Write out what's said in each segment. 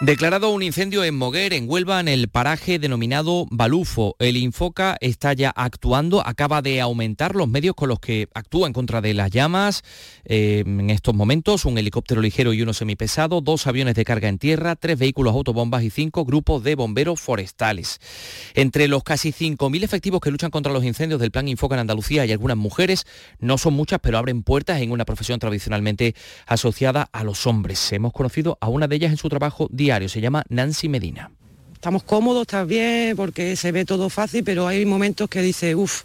Declarado un incendio en Moguer, en Huelva, en el paraje denominado Balufo. El Infoca está ya actuando, acaba de aumentar los medios con los que actúa en contra de las llamas. Eh, en estos momentos, un helicóptero ligero y uno semipesado, dos aviones de carga en tierra, tres vehículos autobombas y cinco grupos de bomberos forestales. Entre los casi 5.000 efectivos que luchan contra los incendios del Plan Infoca en Andalucía hay algunas mujeres, no son muchas, pero abren puertas en una profesión tradicionalmente asociada a los hombres. Hemos conocido a una de ellas en su trabajo diario, se llama Nancy Medina. Estamos cómodos, está bien, porque se ve todo fácil, pero hay momentos que dice, uff,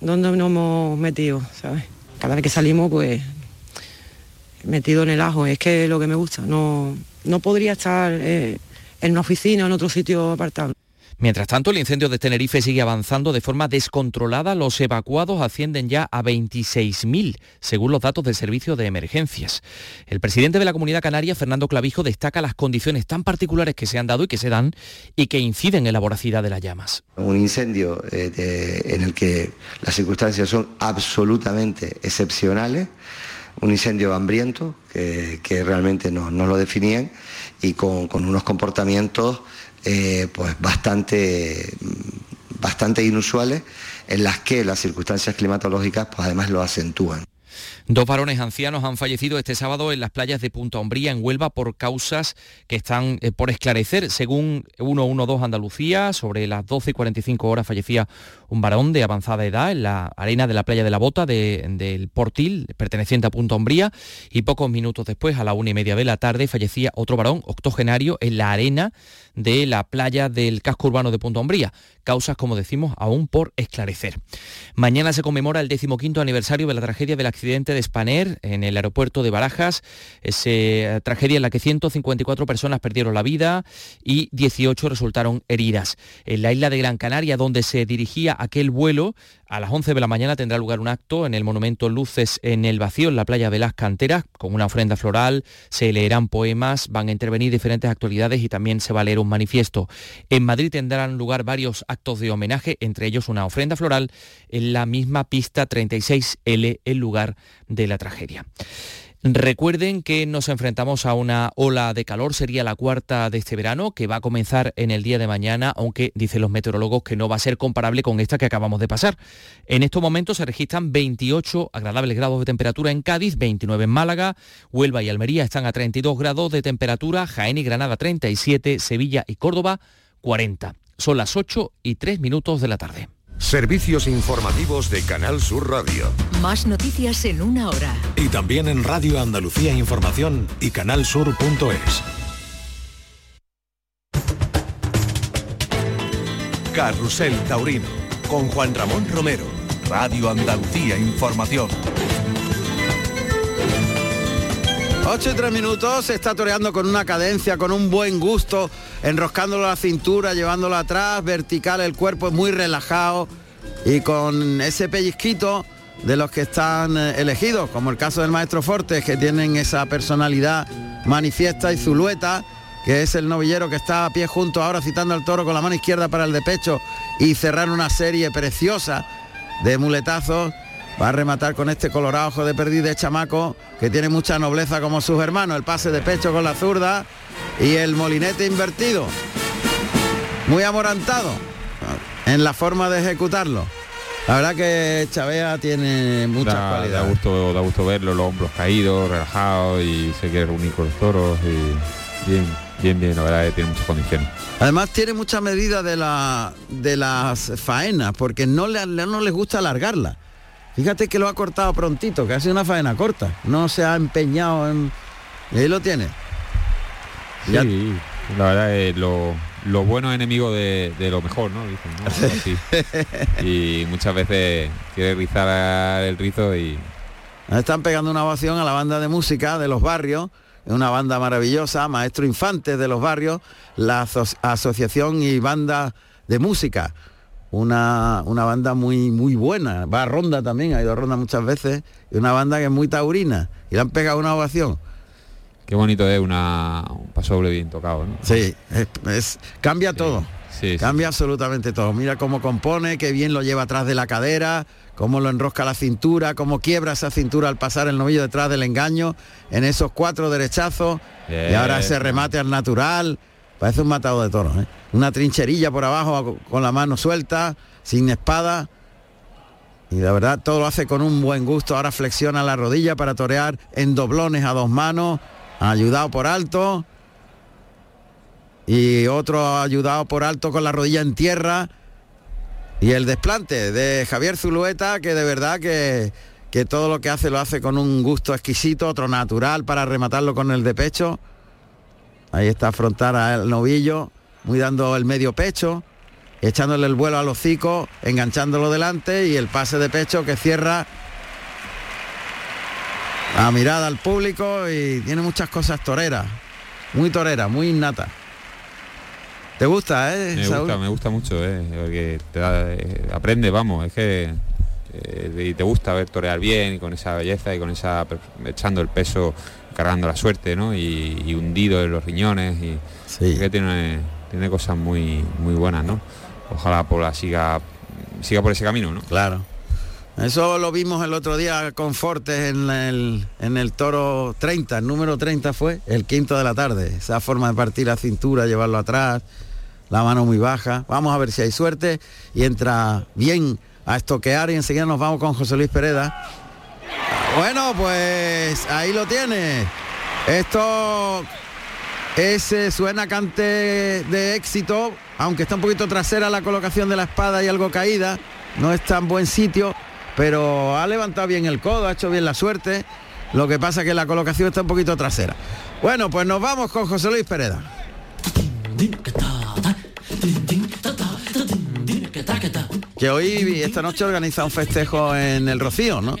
¿dónde nos hemos metido? ¿sabes? Cada vez que salimos, pues, metido en el ajo, es que es lo que me gusta, no, no podría estar eh, en una oficina o en otro sitio apartado. Mientras tanto, el incendio de Tenerife sigue avanzando de forma descontrolada. Los evacuados ascienden ya a 26.000, según los datos del Servicio de Emergencias. El presidente de la Comunidad Canaria, Fernando Clavijo, destaca las condiciones tan particulares que se han dado y que se dan y que inciden en la voracidad de las llamas. Un incendio eh, en el que las circunstancias son absolutamente excepcionales, un incendio hambriento que, realmente no, lo definían y con unos comportamientos eh, pues bastante, bastante inusuales en las que las circunstancias climatológicas pues además lo acentúan. Dos varones ancianos han fallecido este sábado en las playas de Punta Umbría, en Huelva, por causas que están eh, por esclarecer. Según 112 Andalucía, sobre las 12 y 45 horas fallecía un varón de avanzada edad en la arena de la playa de la Bota de- del Portil, perteneciente a Punta Umbría, y pocos minutos después, a la una y media de la tarde, fallecía otro varón octogenario en la arena de la playa del casco urbano de Punta Umbría. Causas, como decimos, aún por esclarecer. Mañana se conmemora el decimoquinto aniversario de la tragedia del accidente de en el aeropuerto de Barajas. Esa eh, tragedia en la que 154 personas perdieron la vida y 18 resultaron heridas. En la isla de Gran Canaria, donde se dirigía aquel vuelo, a las 11 de la mañana tendrá lugar un acto en el monumento Luces en el Vacío, en la playa de las Canteras, con una ofrenda floral, se leerán poemas, van a intervenir diferentes actualidades y también se va a leer un manifiesto. En Madrid tendrán lugar varios actos de homenaje, entre ellos una ofrenda floral en la misma pista 36L, el lugar de la tragedia. Recuerden que nos enfrentamos a una ola de calor, sería la cuarta de este verano, que va a comenzar en el día de mañana, aunque dicen los meteorólogos que no va a ser comparable con esta que acabamos de pasar. En estos momentos se registran 28 agradables grados de temperatura en Cádiz, 29 en Málaga, Huelva y Almería están a 32 grados de temperatura, Jaén y Granada 37, Sevilla y Córdoba 40. Son las 8 y 3 minutos de la tarde. Servicios informativos de Canal Sur Radio. Más noticias en una hora. Y también en Radio Andalucía Información y canalsur.es. Carrusel Taurino con Juan Ramón Romero. Radio Andalucía Información. 8 y 3 minutos, se está toreando con una cadencia, con un buen gusto, enroscándolo a la cintura, llevándolo atrás, vertical, el cuerpo es muy relajado y con ese pellizquito de los que están eh, elegidos, como el caso del maestro Fortes, que tienen esa personalidad manifiesta y zulueta, que es el novillero que está a pie junto ahora citando al toro con la mano izquierda para el de pecho y cerrar una serie preciosa de muletazos. Va a rematar con este colorado ojo de perdiz de chamaco que tiene mucha nobleza como sus hermanos. El pase de pecho con la zurda y el molinete invertido. Muy amorantado en la forma de ejecutarlo. La verdad que Chavea tiene muchas da, da cualidades. gusto, da gusto verlo, los hombros caídos, relajados y se quiere reunir con los toros y bien, bien, bien, la verdad que tiene muchas condiciones. Además tiene mucha medida de, la, de las faenas porque no, le, no les gusta alargarla. Fíjate que lo ha cortado prontito, que ha sido una faena corta. No se ha empeñado en... Y ahí lo tiene. Ya- Sí, la verdad es lo, lo bueno es enemigo de, de lo mejor, ¿no? Dicen, ¿no? Así. Y muchas veces quiere rizar el rizo y Están pegando una ovación a la banda de música de los barrios, una banda maravillosa, Maestro Infante de los barrios, la aso- asociación y banda de música. Una, una banda muy muy buena, va a ronda también, ha ido a ronda muchas veces, y una banda que es muy taurina, y le han pegado una ovación. qué bonito es una, un paso doble bien tocado, ¿no? Sí, es, es- cambia todo. Cambia absolutamente todo. Mira cómo compone, qué bien lo lleva atrás de la cadera, cómo lo enrosca la cintura, cómo quiebra esa cintura al pasar el novillo detrás del engaño, en esos cuatro derechazos. Y ahora ese remate al natural. Parece un matado de toros. ¿eh? Una trincherilla por abajo con la mano suelta, sin espada. Y la verdad todo lo hace con un buen gusto. Ahora flexiona la rodilla para torear en doblones a dos manos. Ayudado por alto. Y otro ayudado por alto con la rodilla en tierra. Y el desplante de Javier Zulueta, que de verdad que, que todo lo que hace lo hace con un gusto exquisito, otro natural para rematarlo con el de pecho. Ahí está afrontar al novillo, muy dando el medio pecho echándole el vuelo al hocico, enganchándolo delante y el pase de pecho que cierra la mirada al público y tiene muchas cosas toreras, muy torera, muy innata. ¿Te gusta, eh? Me gusta, me gusta mucho, eh, porque te eh, aprende, vamos, es que eh, y te gusta ver torear bien y con esa belleza y con esa echando el peso, cargando la suerte, ¿no? Y, hundido en los riñones y que tiene tiene cosas muy muy buenas, ¿no? ojalá por la siga siga por ese camino, ¿no? Claro. Eso lo vimos el otro día con Fortes en el, en el toro 30, el número 30 fue, el quinto de la tarde. Esa forma de partir la cintura, llevarlo atrás, la mano muy baja. Vamos a ver si hay suerte y entra bien a estoquear y enseguida nos vamos con José Luis Pereda. Bueno, pues ahí lo tiene. Esto ese suena cante de éxito, aunque está un poquito trasera la colocación de la espada y algo caída, no está en buen sitio, pero ha levantado bien el codo, ha hecho bien la suerte. Lo que pasa es que la colocación está un poquito trasera. Bueno, pues nos vamos con José Luis Pereda. Que hoy, esta noche, organiza un festejo en el Rocío, ¿no?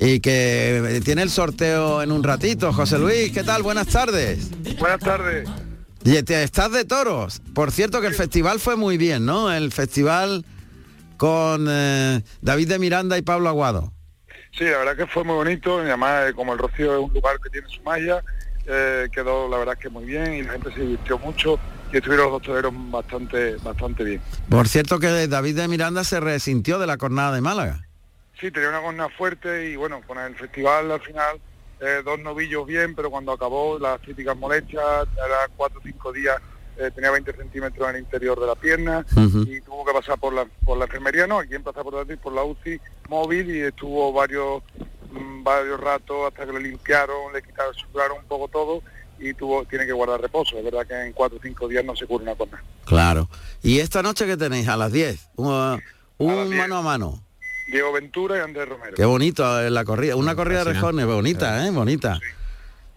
Y que tiene el sorteo en un ratito. José Luis, ¿qué tal? Buenas tardes. Buenas tardes. Y estás de toros. Por cierto que el festival fue muy bien, ¿no? El festival con eh, David de Miranda y Pablo Aguado. Sí, la verdad que fue muy bonito, y además eh, como el Rocío es un lugar que tiene su malla, eh, quedó la verdad que muy bien y la gente se divirtió mucho y estuvieron los dos toreros bastante, bastante bien. Por cierto que David de Miranda se resintió de la cornada de Málaga. Sí, tenía una gonna fuerte y bueno, con el festival al final eh, dos novillos bien, pero cuando acabó las críticas molestias, era cuatro o cinco días, eh, tenía 20 centímetros en el interior de la pierna y tuvo que pasar por la, por la enfermería, no, aquí pasar por, la, por la UCI móvil y estuvo varios mm, varios ratos hasta que le limpiaron, le quitaron, suturaron un poco todo y tuvo, tiene que guardar reposo. Es verdad que en cuatro o cinco días no se cura una cosa. Claro. ¿Y esta noche que tenéis? A las 10. Un, un mano a mano. Diego Ventura y Andrés Romero. Qué bonito eh, la corrida, una corrida de rejones, bonita, ¿eh? Bonita.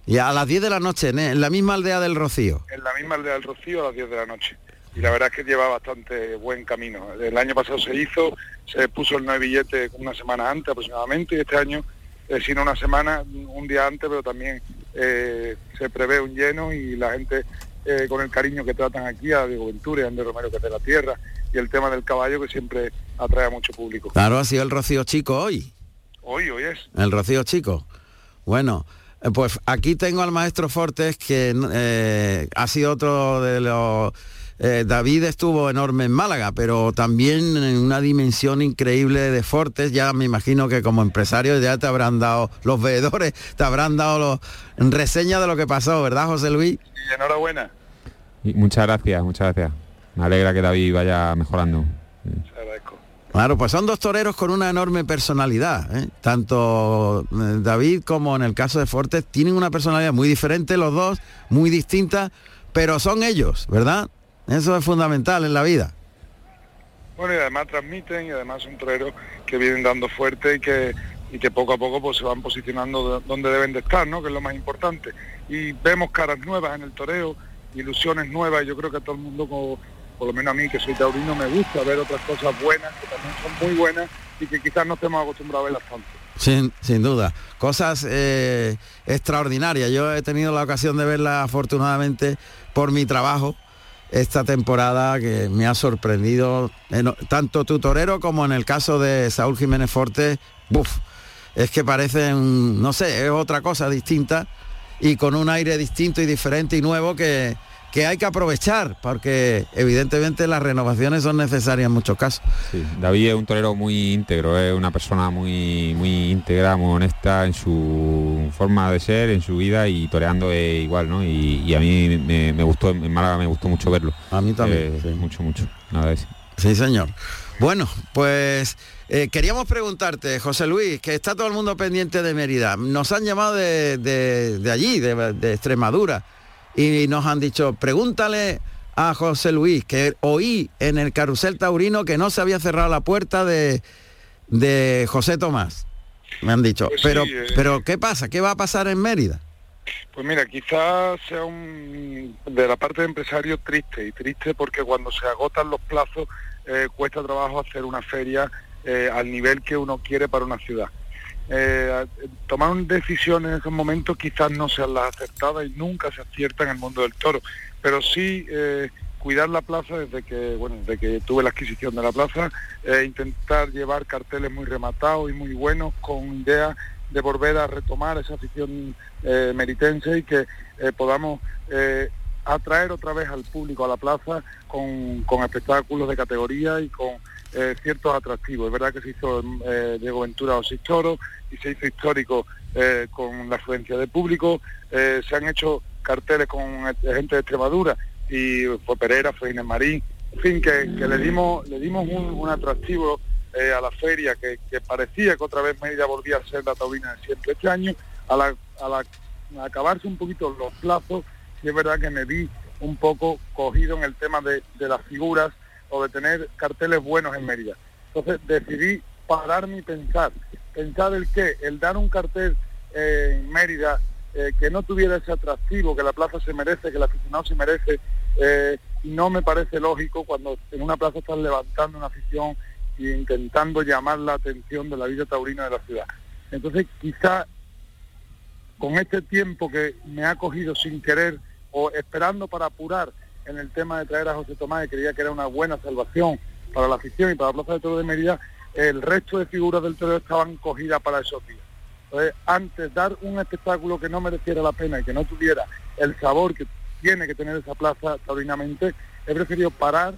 Y a las 10 de la noche, en la misma aldea del Rocío. En la misma aldea del Rocío a las 10 de la noche. Y la verdad es que lleva bastante buen camino. El año pasado se hizo, se puso el nuevo billete una semana antes aproximadamente y este año, eh, sino una semana, un día antes, pero también eh, se prevé un lleno y la gente eh, con el cariño que tratan aquí a Diego Ventura y a Andrés Romero que es de la tierra y el tema del caballo que siempre atrae a mucho público. Claro, ha sido el Rocío Chico hoy. Hoy, hoy es. El Rocío Chico. Bueno, eh, pues aquí tengo al maestro Fortes que eh, ha sido otro de los... Eh, David estuvo enorme en Málaga, pero también en una dimensión increíble de Fortes. Ya me imagino que como empresario ya te habrán dado los veedores, te habrán dado los reseñas de lo que pasó, ¿verdad, José Luis? Sí, enhorabuena. Y muchas gracias, muchas gracias. Me alegra que David vaya mejorando. Claro, pues son dos toreros con una enorme personalidad. ¿eh? Tanto eh, David como en el caso de Fortes tienen una personalidad muy diferente los dos, muy distinta, pero son ellos, ¿verdad? Eso es fundamental en la vida. Bueno, y además transmiten y además son toreros que vienen dando fuerte y que, y que poco a poco pues, se van posicionando donde deben de estar, ¿no? que es lo más importante. Y vemos caras nuevas en el toreo, ilusiones nuevas, y yo creo que todo el mundo como por lo menos a mí que soy taurino me gusta ver otras cosas buenas que también son muy buenas y que quizás no estemos acostumbrados a verlas tanto. Sin, sin duda, cosas eh, extraordinarias. Yo he tenido la ocasión de verlas afortunadamente por mi trabajo esta temporada que me ha sorprendido, tanto tu torero como en el caso de Saúl Jiménez Forte, buf, es que parecen, no sé, es otra cosa distinta y con un aire distinto y diferente y nuevo que, que hay que aprovechar, porque evidentemente las renovaciones son necesarias en muchos casos. Sí, David es un torero muy íntegro, es una persona muy, muy íntegra, muy honesta en su forma de ser, en su vida y toreando es igual, ¿no? Y, y a mí me, me gustó, en Málaga me gustó mucho verlo. A mí también. Eh, sí. Mucho, mucho. Nada de eso. Sí, señor. Bueno, pues eh, queríamos preguntarte, José Luis, que está todo el mundo pendiente de Mérida. Nos han llamado de, de- de allí, de, de Extremadura, y nos han dicho, pregúntale a José Luis, que oí en el carrusel taurino que no se había cerrado la puerta de, de José Tomás. Me han dicho. Pues sí, pero, eh. pero, ¿qué pasa? ¿Qué va a pasar en Mérida? Pues mira, quizás sea un de la parte de empresario triste y triste porque cuando se agotan los plazos eh, cuesta trabajo hacer una feria eh, al nivel que uno quiere para una ciudad. Eh, tomar decisiones en esos momentos quizás no sean las acertadas y nunca se acierta en el mundo del toro, pero sí eh, cuidar la plaza desde que bueno desde que tuve la adquisición de la plaza, eh, intentar llevar carteles muy rematados y muy buenos con ideas de volver a retomar esa afición meritense y que podamos atraer otra vez al público a la plaza con, con espectáculos de categoría y con eh, ciertos atractivos. Es verdad que se hizo eh, Diego Ventura o Toros y se hizo histórico eh, con la afluencia de público. Eh, se han hecho carteles con gente de Extremadura y fue Pereira, fue Inés Marín. En fin, que, le dimos, le dimos un, atractivo a la feria que, parecía que otra vez Mérida volvía a ser la taurina de siempre este año. A, la, acabarse un poquito los plazos, sí es verdad que me vi un poco cogido en el tema de las figuras o de tener carteles buenos en Mérida. Entonces decidí pararme y pensar. Pensar el qué, el dar un cartel eh, en Mérida eh, que no tuviera ese atractivo que la plaza se merece, que el aficionado se merece, eh, no me parece lógico cuando en una plaza están levantando una afición e intentando llamar la atención de la vida taurina de la ciudad. Entonces quizá con este tiempo que me ha cogido sin querer o esperando para apurar en el tema de traer a José Tomás, que creía que era una buena salvación para la afición y para la Plaza de Toro de Mérida, el resto de figuras del toreo estaban cogidas para esos días. Entonces, antes dar un espectáculo que no mereciera la pena y que no tuviera el sabor que tiene que tener esa plaza taurinamente, he preferido parar,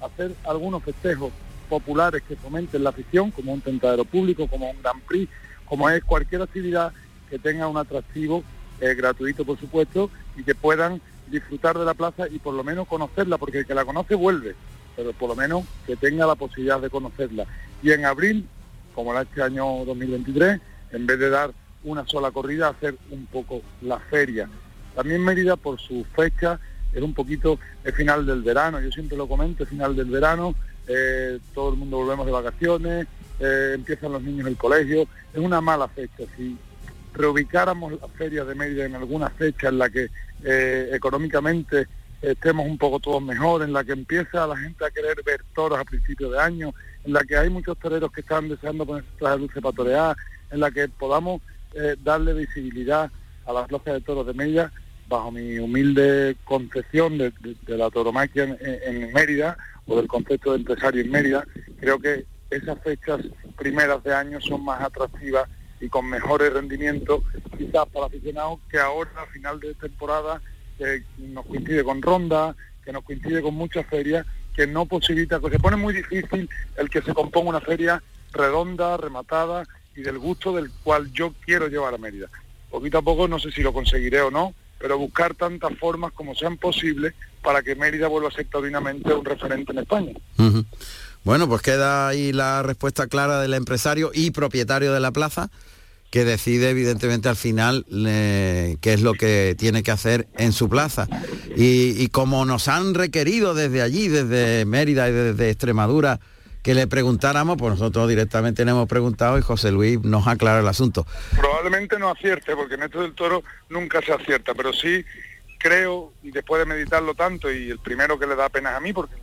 hacer algunos festejos populares que fomenten la afición, como un tentadero público, como un Grand Prix, como es cualquier actividad que tenga un atractivo eh, gratuito, por supuesto, y que puedan disfrutar de la plaza y por lo menos conocerla, porque el que la conoce vuelve, pero por lo menos que tenga la posibilidad de conocerla. Y en abril, como era este año 2023, en vez de dar una sola corrida, hacer un poco la feria. También Mérida, por su fecha, es un poquito el final del verano, yo siempre lo comento, final del verano, eh, todo el mundo volvemos de vacaciones, eh, empiezan los niños el colegio, es una mala fecha. Si reubicáramos la feria de Mérida en alguna fecha en la que eh, económicamente estemos un poco todos mejor, en la que empieza la gente a querer ver toros a principios de año, en la que hay muchos toreros que están deseando ponerse traje dulce para torear, en la que podamos eh, darle visibilidad a la plaza de toros de Mérida, bajo mi humilde concepción de, la tauromaquia en, en Mérida o del concepto de empresario en Mérida, creo que esas fechas primeras de año son más atractivas y con mejores rendimientos quizás para aficionados que ahora a final de temporada que nos coincide con ronda, que nos coincide con muchas ferias, que no posibilita, que se pone muy difícil el que se componga una feria redonda, rematada y del gusto del cual yo quiero llevar a Mérida. Poquito a poco no sé si lo conseguiré o no, pero buscar tantas formas como sean posibles para que Mérida vuelva a ser taurinamente un referente en España. Bueno, pues queda ahí la respuesta clara del empresario y propietario de la plaza, que decide evidentemente al final eh, qué es lo que tiene que hacer en su plaza. Y, como nos han requerido desde allí, desde Mérida y desde Extremadura, que le preguntáramos, pues nosotros directamente le hemos preguntado y José Luis nos aclara el asunto. Probablemente no acierte, porque en esto del toro nunca se acierta, pero sí creo, y después de meditarlo tanto, y el primero que le da pena es a mí, porque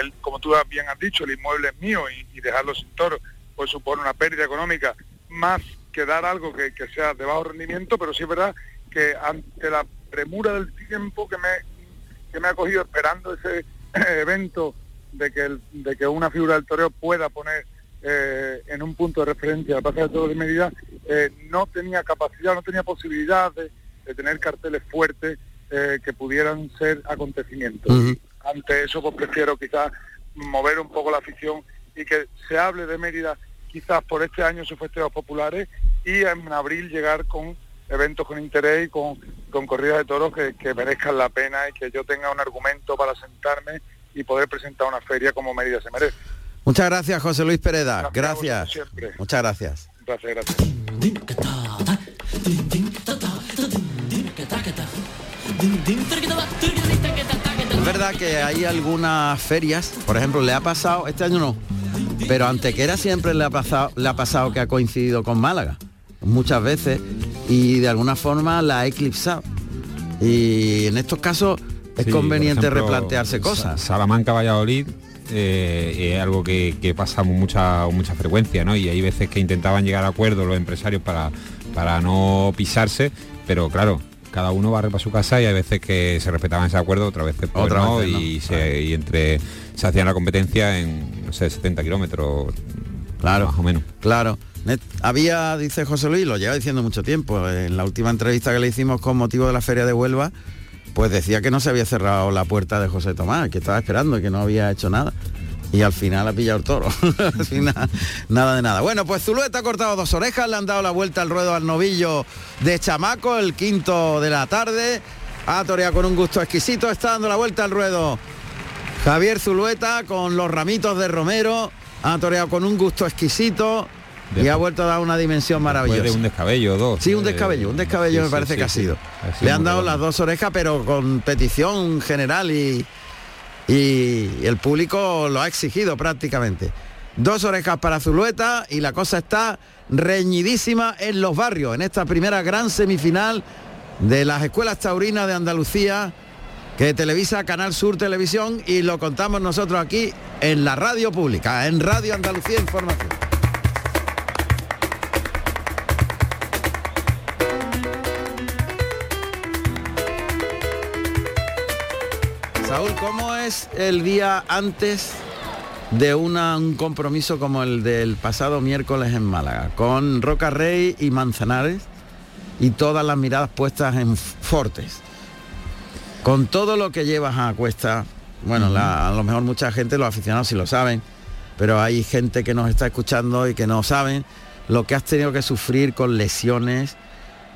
él, como tú bien has dicho, el inmueble es mío y, y dejarlo sin toro pues supone una pérdida económica más que dar algo que, que sea de bajo rendimiento, pero sí es verdad que ante la premura del tiempo que me, que me ha cogido esperando ese evento de que, el- de que una figura del toreo pueda poner eh, en un punto de referencia la Plaza de Toros de Medida, eh, no tenía capacidad, no tenía posibilidad de, de tener carteles fuertes eh, que pudieran ser acontecimientos. Ante eso, pues prefiero quizás mover un poco la afición y que se hable de Mérida quizás por este año sus festejos populares y en abril llegar con eventos con interés y con, con corridas de toros que, que merezcan la pena y que yo tenga un argumento para sentarme y poder presentar una feria como Mérida se merece. Muchas gracias, José Luis Pereda. Gracias. Muchas gracias. Gracias, gracias. Es verdad que hay algunas ferias, por ejemplo, le ha pasado, este año no, pero Antequera siempre le ha pasado, le ha pasado que ha coincidido con Málaga, muchas veces, y de alguna forma la ha eclipsado. Y en estos casos es Sí, conveniente ejemplo, replantearse cosas. Sa- Salamanca, Valladolid eh, es algo que, que pasa con mucha, mucha frecuencia, ¿no? Y hay veces que intentaban llegar a acuerdos los empresarios para, para no pisarse, pero claro, cada uno barre para su casa y hay veces que se respetaban ese acuerdo, otras veces pues Otras no, no, y, se- y entre se hacían la competencia en no sé 70 kilómetros Claro. más o menos. Claro. Había, dice José Luis, lo lleva diciendo mucho tiempo, en la última entrevista que le hicimos con motivo de la Feria de Huelva, pues decía que no se había cerrado la puerta de José Tomás, que estaba esperando y que no había hecho nada. Y al final ha pillado el toro. Al final, nada de nada. Bueno, pues Zulueta ha cortado dos orejas, le han dado la vuelta al ruedo al novillo de Chamaco, el quinto de la tarde. Ha toreado con un gusto exquisito, está dando la vuelta al ruedo Javier Zulueta con los ramitos de Romero. Ha toreado con un gusto exquisito y ha vuelto a dar una dimensión maravillosa. de un descabello, dos. Sí, un eh, descabello, un descabello sí, me parece sí, que ha sido. Ha sido Le han dado las dos orejas, pero con petición general y, y el público lo ha exigido prácticamente. Dos orejas para Zulueta y la cosa está reñidísima en los barrios, en esta primera gran semifinal de las escuelas taurinas de Andalucía que televisa Canal Sur Televisión y lo contamos nosotros aquí en la radio pública, en Radio Andalucía Información. Saúl, ¿cómo es el día antes de una- un compromiso como el del pasado miércoles en Málaga, con Roca Rey y Manzanares y todas las miradas puestas en Fortes? Con todo lo que llevas a cuesta, bueno, la- a lo mejor mucha gente, los aficionados sí lo saben, pero hay gente que nos está escuchando y que no saben lo que has tenido que sufrir con lesiones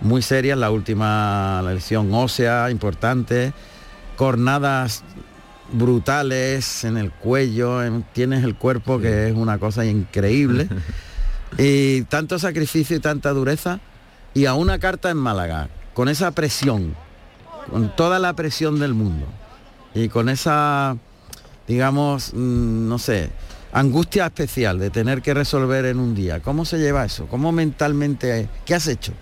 muy serias, la última lesión ósea importante, cornadas brutales en el cuello, en- tienes el cuerpo que es una cosa increíble. y tanto sacrificio y tanta dureza. Y a una carta en Málaga, con esa presión, con toda la presión del mundo. Y con esa, digamos, mm, no sé, angustia especial de tener que resolver en un día. ¿Cómo se lleva eso? ¿Cómo mentalmente, qué has hecho?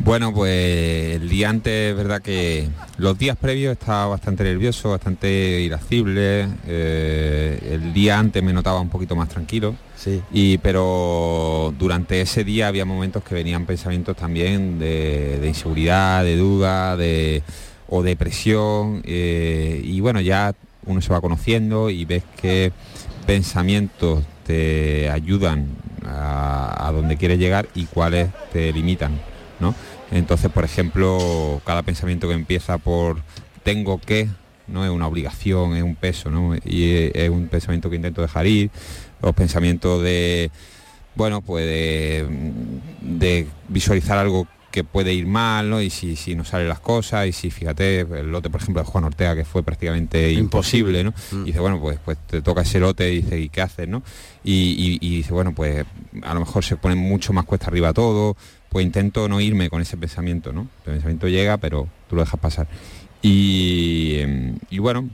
Bueno, pues el día antes, es verdad que los días previos estaba bastante nervioso, bastante irascible. eh, el día antes me notaba un poquito más tranquilo. Sí. Y pero durante ese día había momentos que venían pensamientos también de, de inseguridad, de duda, de o depresión. eh, y bueno, ya uno se va conociendo y ves que pensamientos te ayudan a, a donde quieres llegar y cuáles te limitan, ¿no? Entonces, por ejemplo, cada pensamiento que empieza por tengo que, no es una obligación, es un peso, ¿no? Y es, es un pensamiento que intento dejar ir, los pensamientos de, bueno, pues de, de visualizar algo que puede ir mal, ¿no? Y si, si no salen las cosas, y si fíjate, el lote, por ejemplo, de Juan Ortega, que fue prácticamente imposible, ¿no? Y dice, bueno, pues, pues te toca ese lote y dice, ¿y qué haces, no? Y, y- y dice, bueno, pues a lo mejor se pone mucho más cuesta arriba todo, pues intento no irme con ese pensamiento, ¿no? El pensamiento llega, pero tú lo dejas pasar. Y, em, y bueno,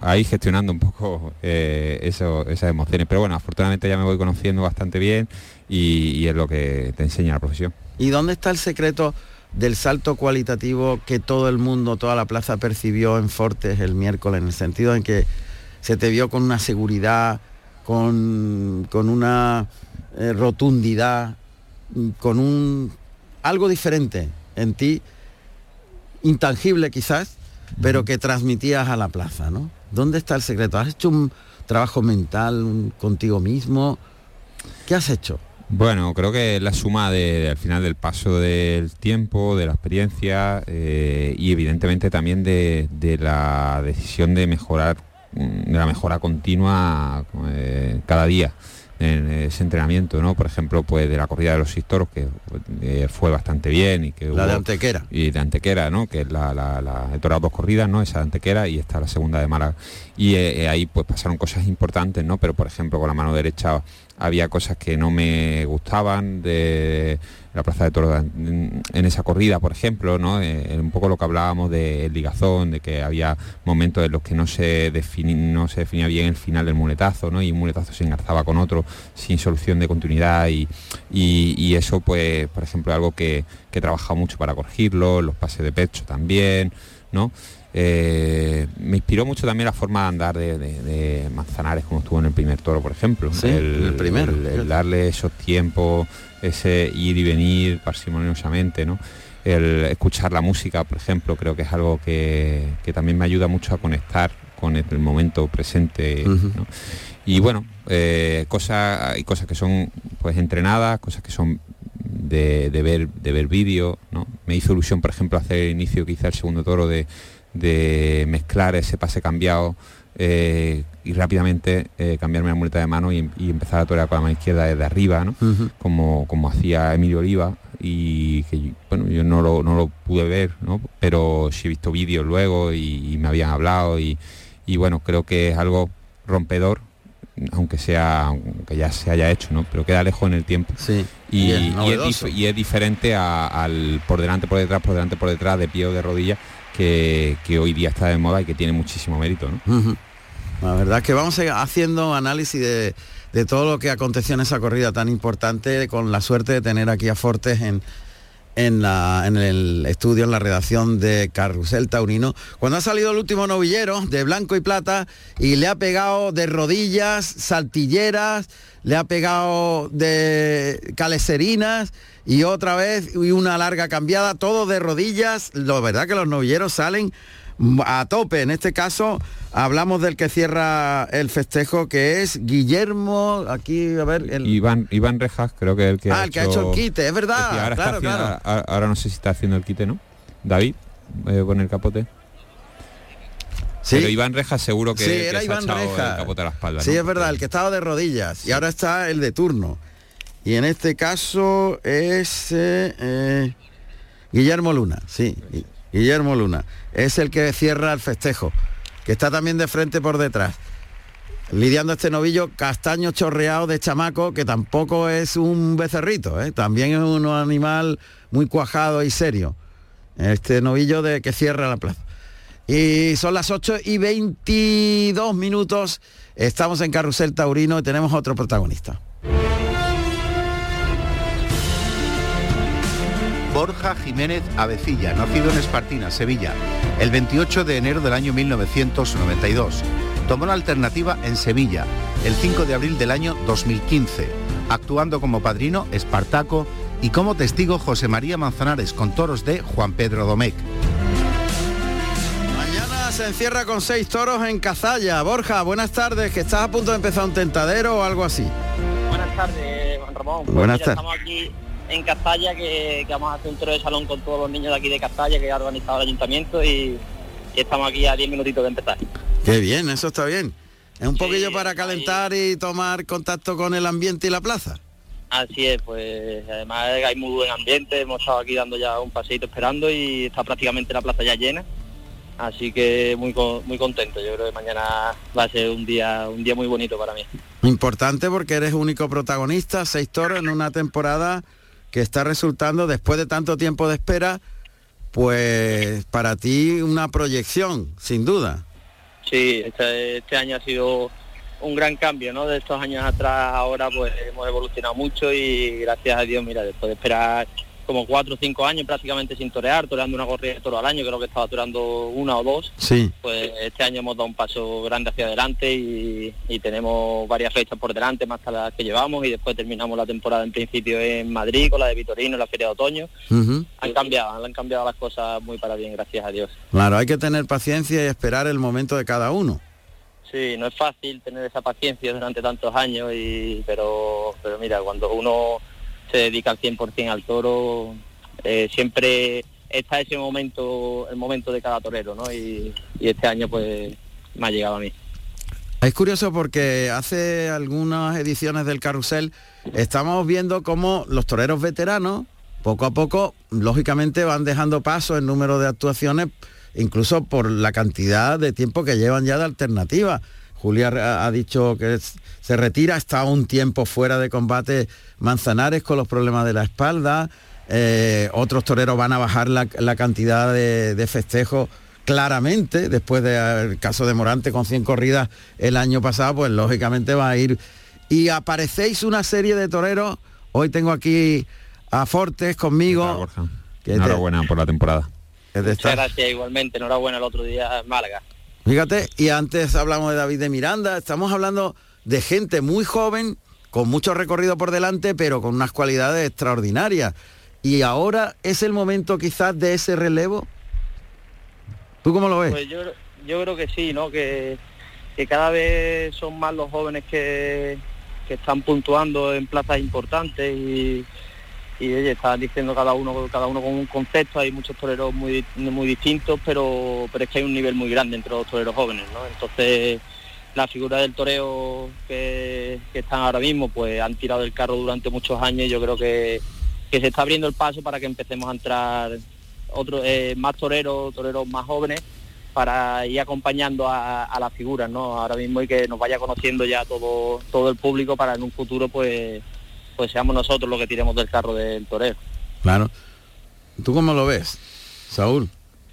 ahí gestionando un poco eh, eso- esas emociones. Pero bueno, afortunadamente ya me voy conociendo bastante bien y, es lo que te enseña la profesión. ¿Y dónde está el secreto del salto cualitativo que todo el mundo, toda la plaza percibió en Fortes el miércoles, en el sentido en que se te vio con una seguridad, con, con una eh, rotundidad, con un algo diferente en ti, intangible quizás, pero que transmitías a la plaza, ¿no? ¿Dónde está el secreto? ¿Has hecho un trabajo mental un- contigo mismo? ¿Qué has hecho? Bueno, creo que la suma de, al final del paso del tiempo, de la experiencia eh, y evidentemente también de, de la decisión de mejorar, de la mejora continua eh, cada día en ese entrenamiento, ¿no? Por ejemplo, pues de la corrida de los seis toros, que eh, fue bastante bien y que La de hubo- Antequera. y de Antequera, ¿no? Que es la, la, la he torado dos corridas, ¿no? Esa de Antequera y esta la segunda de Málaga. Y eh, eh, ahí pues pasaron cosas importantes, ¿no? Pero por ejemplo con la mano derecha había cosas que no me gustaban de la plaza de toros en, esa corrida, por ejemplo, ¿no? Eh, un poco lo que hablábamos del ligazón, de que había momentos en los que no se, no se definía bien el final del muletazo, ¿no? Y un muletazo se engarzaba con otro sin solución de continuidad y, y- y eso, pues, por ejemplo, algo que, que he trabajado mucho para corregirlo, los pases de pecho también, ¿no? Eh, me inspiró mucho también la forma de andar de, de- de Manzanares como estuvo en el primer toro, por ejemplo. Sí, el primero. el- el darle esos tiempos, ese ir y venir parsimoniosamente, ¿no? El escuchar la música, por ejemplo, creo que es algo que, que también me ayuda mucho a conectar con el, momento presente. Y bueno, eh, cosas, hay cosas que son pues entrenadas, cosas que son de, de ver de ver vídeo, ¿no? Me hizo ilusión, por ejemplo, hacer el inicio quizá el segundo toro de, de mezclar ese pase cambiado eh, y rápidamente eh, cambiarme la muleta de mano y, y empezar a torear con la mano izquierda desde arriba, ¿no? Como, como hacía Emilio Oliva y que bueno yo no lo, no lo pude ver ¿no? pero sí he visto vídeos luego y, y me habían hablado y, y bueno creo que es algo rompedor aunque sea aunque ya se haya hecho no pero queda lejos en el tiempo Sí. y, es y es, y diferente a- al por delante por detrás por delante por detrás de pie o de rodilla que, que hoy día está de moda y que tiene muchísimo mérito ¿no? La verdad es que vamos a ir haciendo análisis de, de todo lo que aconteció en esa corrida tan importante, con la suerte de tener aquí a Fortes en, en, la- en el estudio, en la redacción de Carrusel Taurino, cuando ha salido el último novillero de blanco y plata y le ha pegado de rodillas, saltilleras, le ha pegado de caleserinas y otra vez y una larga cambiada, todo de rodillas. La verdad que los novilleros salen a tope. En este caso hablamos del que cierra el festejo, que es Guillermo, aquí, a ver, el... Iván, Iván Rejas creo que es el que ah, el que ha hecho el quite, es verdad, Es que ahora, claro, haciendo- claro. ahora- ahora no sé si está haciendo el quite, ¿no? David, eh, pon el capote. Sí. Pero Iván Rejas seguro que, Sí, que era se ha Iván echado Rejas. el capote a la espalda. Sí, ¿no? es verdad, el que estaba de rodillas y ahora está el de turno. Y en este caso es eh, eh, Guillermo Luna, sí, Guillermo Luna. Es el que cierra el festejo, que está también de frente por detrás. Lidiando este novillo castaño chorreado de chamaco, que tampoco es un becerrito, ¿eh? también es un animal muy cuajado y serio. Este novillo de que cierra la plaza. Y son las 8 y 22 minutos. Estamos en Carrusel Taurino y tenemos otro protagonista. Borja Jiménez Avecilla, nacido en Espartina, Sevilla, el 28 de enero del año 1992. Tomó la alternativa en Sevilla el 5 de abril del año 2015, actuando como padrino Espartaco y como testigo José María Manzanares con toros de Juan Pedro Domecq. Mañana se encierra con seis toros en Cazalla. Borja, buenas tardes, que estás a punto de empezar un tentadero o algo así. Buenas tardes, Juan Ramón. Pues Buenas mira, tardes. Estamos aquí en Castalla, que, que vamos a hacer un toro de salón con todos los niños de aquí de Castalla, que ha organizado el ayuntamiento y, y estamos aquí a 10 minutitos de empezar. Qué bien, eso está bien. Es un poquillo para calentar y tomar contacto con el ambiente y la plaza. Así es, pues además hay muy buen ambiente, hemos estado aquí dando ya un paseito esperando y está prácticamente la plaza ya llena. Así que muy muy contento, yo creo que mañana va a ser un día un día muy bonito para mí. Importante porque eres único protagonista, seis toros en una temporada que está resultando, después de tanto tiempo de espera, pues para ti una proyección, sin duda. Sí, este, este año ha sido un gran cambio, ¿no? De estos años atrás ahora pues hemos evolucionado mucho y gracias a Dios, mira, después de esperar como cuatro o cinco años prácticamente sin torear, toreando una corrida de toro al año, creo que estaba toreando una o dos, Sí. pues este año hemos dado un paso grande hacia adelante y, y tenemos varias fechas por delante, más que las que llevamos y después terminamos la temporada en principio en Madrid con la de Vitorino, la Feria de Otoño. Han cambiado, han cambiado las cosas muy para bien, gracias a Dios. Claro, hay que tener paciencia y esperar el momento de cada uno. Sí, no es fácil tener esa paciencia durante tantos años, y, pero, pero mira, cuando uno se dedica al 100% al toro, eh, siempre está ese momento, el momento de cada torero, ¿no? Y, este año pues me ha llegado a mí. Es curioso porque hace algunas ediciones del carrusel estamos viendo cómo los toreros veteranos poco a poco, lógicamente, van dejando paso en número de actuaciones, incluso por la cantidad de tiempo que llevan ya de alternativa. Julia ha ha dicho que es- se retira, está un tiempo fuera de combate Manzanares con los problemas de la espalda. eh, otros toreros van a bajar la, la cantidad de, de festejos claramente, después del caso de Morante con 100 corridas el año pasado, pues lógicamente va a ir. Y aparecéis una serie de toreros, hoy tengo aquí a Fortes conmigo. que te- Enhorabuena por la temporada. Muchas gracias igualmente, enhorabuena el otro día en Málaga. Fíjate, y antes hablamos de David de Miranda, estamos hablando de gente muy joven, con mucho recorrido por delante, pero con unas cualidades extraordinarias. Y ahora es el momento quizás de ese relevo. ¿Tú cómo lo ves? Pues yo, yo creo que sí, ¿no? Que, que cada vez son más los jóvenes que, que están puntuando en plazas importantes y, y oye, están diciendo cada uno cada uno con un concepto, hay muchos toreros muy, muy distintos, pero, pero es que hay un nivel muy grande entre los toreros jóvenes, ¿no? Entonces la figura del toreo que, que están ahora mismo, pues han tirado el carro durante muchos años y yo creo que, que se está abriendo el paso para que empecemos a entrar otros eh, más toreros, toreros más jóvenes para ir acompañando a, a las figuras, ¿no? Ahora mismo y que nos vaya conociendo ya todo, todo el público para en un futuro pues pues seamos nosotros los que tiremos del carro del torero. Claro. ¿Tú cómo lo ves, Saúl?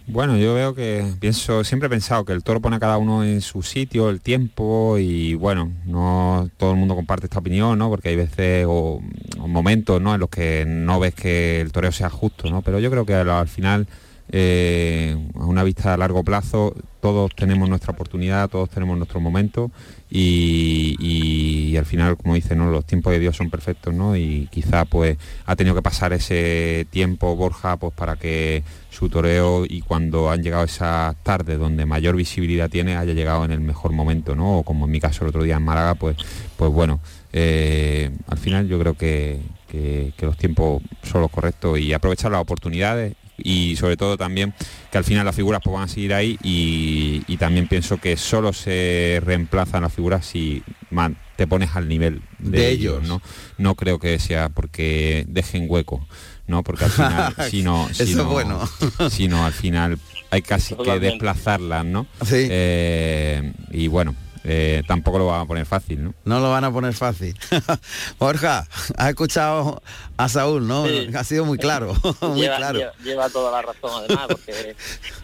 Bueno, yo veo que pienso, siempre he pensado que el toro pone a cada uno en su sitio, el tiempo y bueno, no todo el mundo comparte esta opinión, ¿no? Porque hay veces o, o momentos, ¿no? En los que no ves que el toreo sea justo, ¿no? Pero yo creo que al, al final, eh, a una vista a largo plazo, todos tenemos nuestra oportunidad, todos tenemos nuestro momento y, al final, como dice, ¿no? Los tiempos de Dios son perfectos, ¿no? Y quizá pues ha tenido que pasar ese tiempo Borja pues para que su toreo y cuando han llegado esas tardes donde mayor visibilidad tiene haya llegado en el mejor momento, ¿no? O como en mi caso el otro día en Málaga, pues, pues bueno, eh, al final yo creo que- que los tiempos son los correctos y aprovechar las oportunidades y sobre todo también que al final las figuras pues, van a seguir ahí y, y también pienso que solo se reemplazan las figuras si man- te pones al nivel de, De ellos, ellos. ¿no? No creo que sea porque dejen hueco. No, porque al final, si no, si Eso es no, bueno. si no, al final hay casi que desplazarlas, ¿no? Eh, y bueno, eh, tampoco lo van a poner fácil, ¿no? No lo van a poner fácil. Borja, has escuchado a Saúl, ¿no? Sí. Ha sido muy claro, muy lleva, claro. lleva- lleva toda la razón además, porque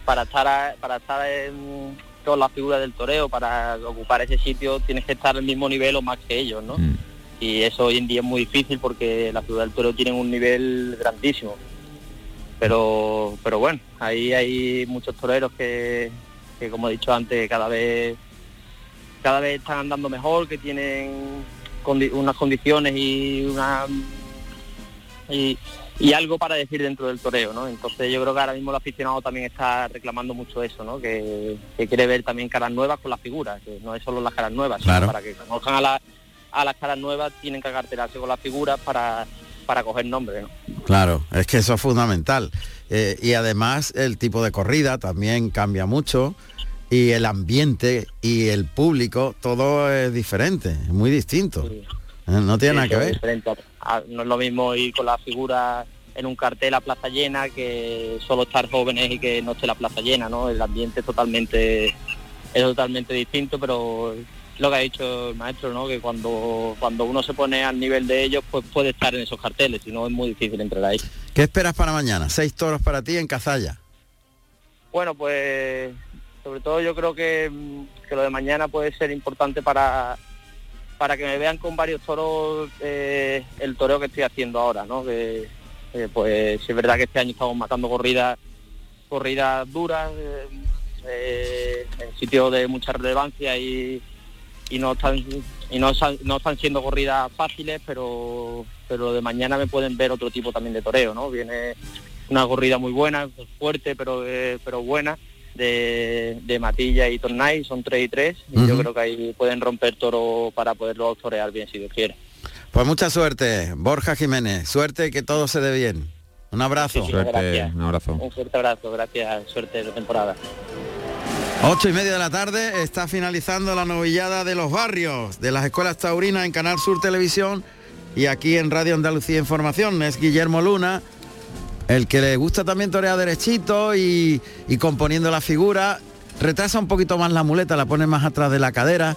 para estar a- para estar en todas las figuras del toreo, para ocupar ese sitio tienes que estar al mismo nivel o más que ellos, ¿no? Mm. Y eso hoy en día es muy difícil porque las figuras del toreo tienen un nivel grandísimo. Pero pero bueno, ahí hay muchos toreros que, que como he dicho antes, cada vez cada vez están andando mejor, que tienen condi- unas condiciones y una y, y algo para decir dentro del toreo, ¿no? Entonces yo creo que ahora mismo el aficionado también está reclamando mucho eso, ¿no? Que, que quiere ver también caras nuevas con las figuras, que no es solo las caras nuevas, Claro. sino para que conozcan a, la- a las caras nuevas tienen que acartelarse con las figuras para, para coger nombre, ¿no? Claro, es que eso es fundamental. Eh, y además el tipo de corrida también cambia mucho y el ambiente y el público, todo es diferente, es muy distinto. Eh, No tiene nada que ver. Ah, No es lo mismo ir con la figura en un cartel a plaza llena que solo estar jóvenes y que no esté la plaza llena, ¿no? El ambiente es totalmente es totalmente distinto, pero lo que ha dicho el maestro, ¿no? Que cuando cuando uno se pone al nivel de ellos, pues puede estar en esos carteles, si no es muy difícil entrar ahí. ¿Qué esperas para mañana? Seis toros para ti en Cazalla. Bueno, pues sobre todo yo creo que, mm, que lo de mañana puede ser importante para para que me vean con varios toros eh, el toreo que estoy haciendo ahora, ¿no? Que eh, pues es verdad que este año estamos matando corridas corridas duras eh, en sitios de mucha relevancia y, y no están y no, no están siendo corridas fáciles, pero pero de mañana me pueden ver otro tipo también de toreo, ¿no? Viene una corrida muy buena, fuerte, pero pero buena, de, de Matilla y Tornay, son tres y tres, y yo creo que ahí pueden romper toro para poderlo torear bien si Dios quiere. Pues mucha suerte, Borja Jiménez. Suerte y que todo se dé bien. Un abrazo. Un abrazo. Un fuerte abrazo, gracias, suerte de temporada. Ocho y media de la tarde está finalizando la novillada de los barrios de las escuelas taurinas en Canal Sur Televisión y aquí en Radio Andalucía Información. Es Guillermo Luna, el que le gusta también torear derechito y, y componiendo la figura. Retrasa un poquito más la muleta, la pone más atrás de la cadera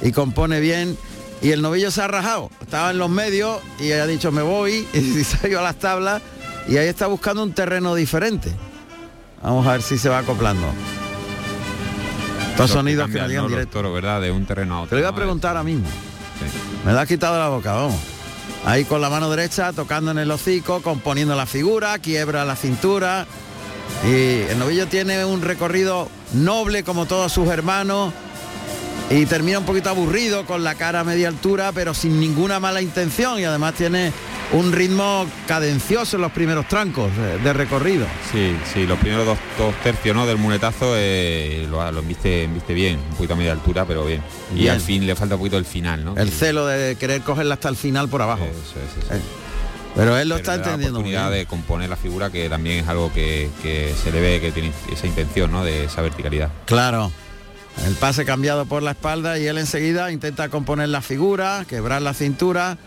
y compone bien. Y el novillo se ha rajado, estaba en los medios y ha dicho me voy y se ha ido a las tablas y ahí está buscando un terreno diferente. Vamos a ver si se va acoplando. Estos sonidos que nos llegan ¿no? Directo. ¿verdad? De un terreno a otro. Te lo iba a ¿no? preguntar ahora mismo. Me lo has quitado de la boca, vamos. Ahí con la mano derecha, tocando en el hocico, componiendo la figura, quiebra la cintura. Y el novillo tiene un recorrido noble como todos sus hermanos. Y termina un poquito aburrido con la cara a media altura, pero sin ninguna mala intención. Y además tiene un ritmo cadencioso en los primeros trancos de recorrido. Sí, sí, los primeros dos, dos tercios ¿no? del muletazo eh, lo, lo viste, viste bien, un poquito a media altura, pero bien. Y Bien. al fin le falta un poquito el final, ¿no? El celo de querer cogerla hasta el final por abajo. Eso es, eso es. Eh, Pero él lo Pero está la entendiendo. muy oportunidad bien. de componer la figura que también es algo que, que se le ve que tiene esa intención, ¿no? De esa verticalidad. Claro. El pase cambiado por la espalda y él enseguida intenta componer la figura, quebrar la cintura.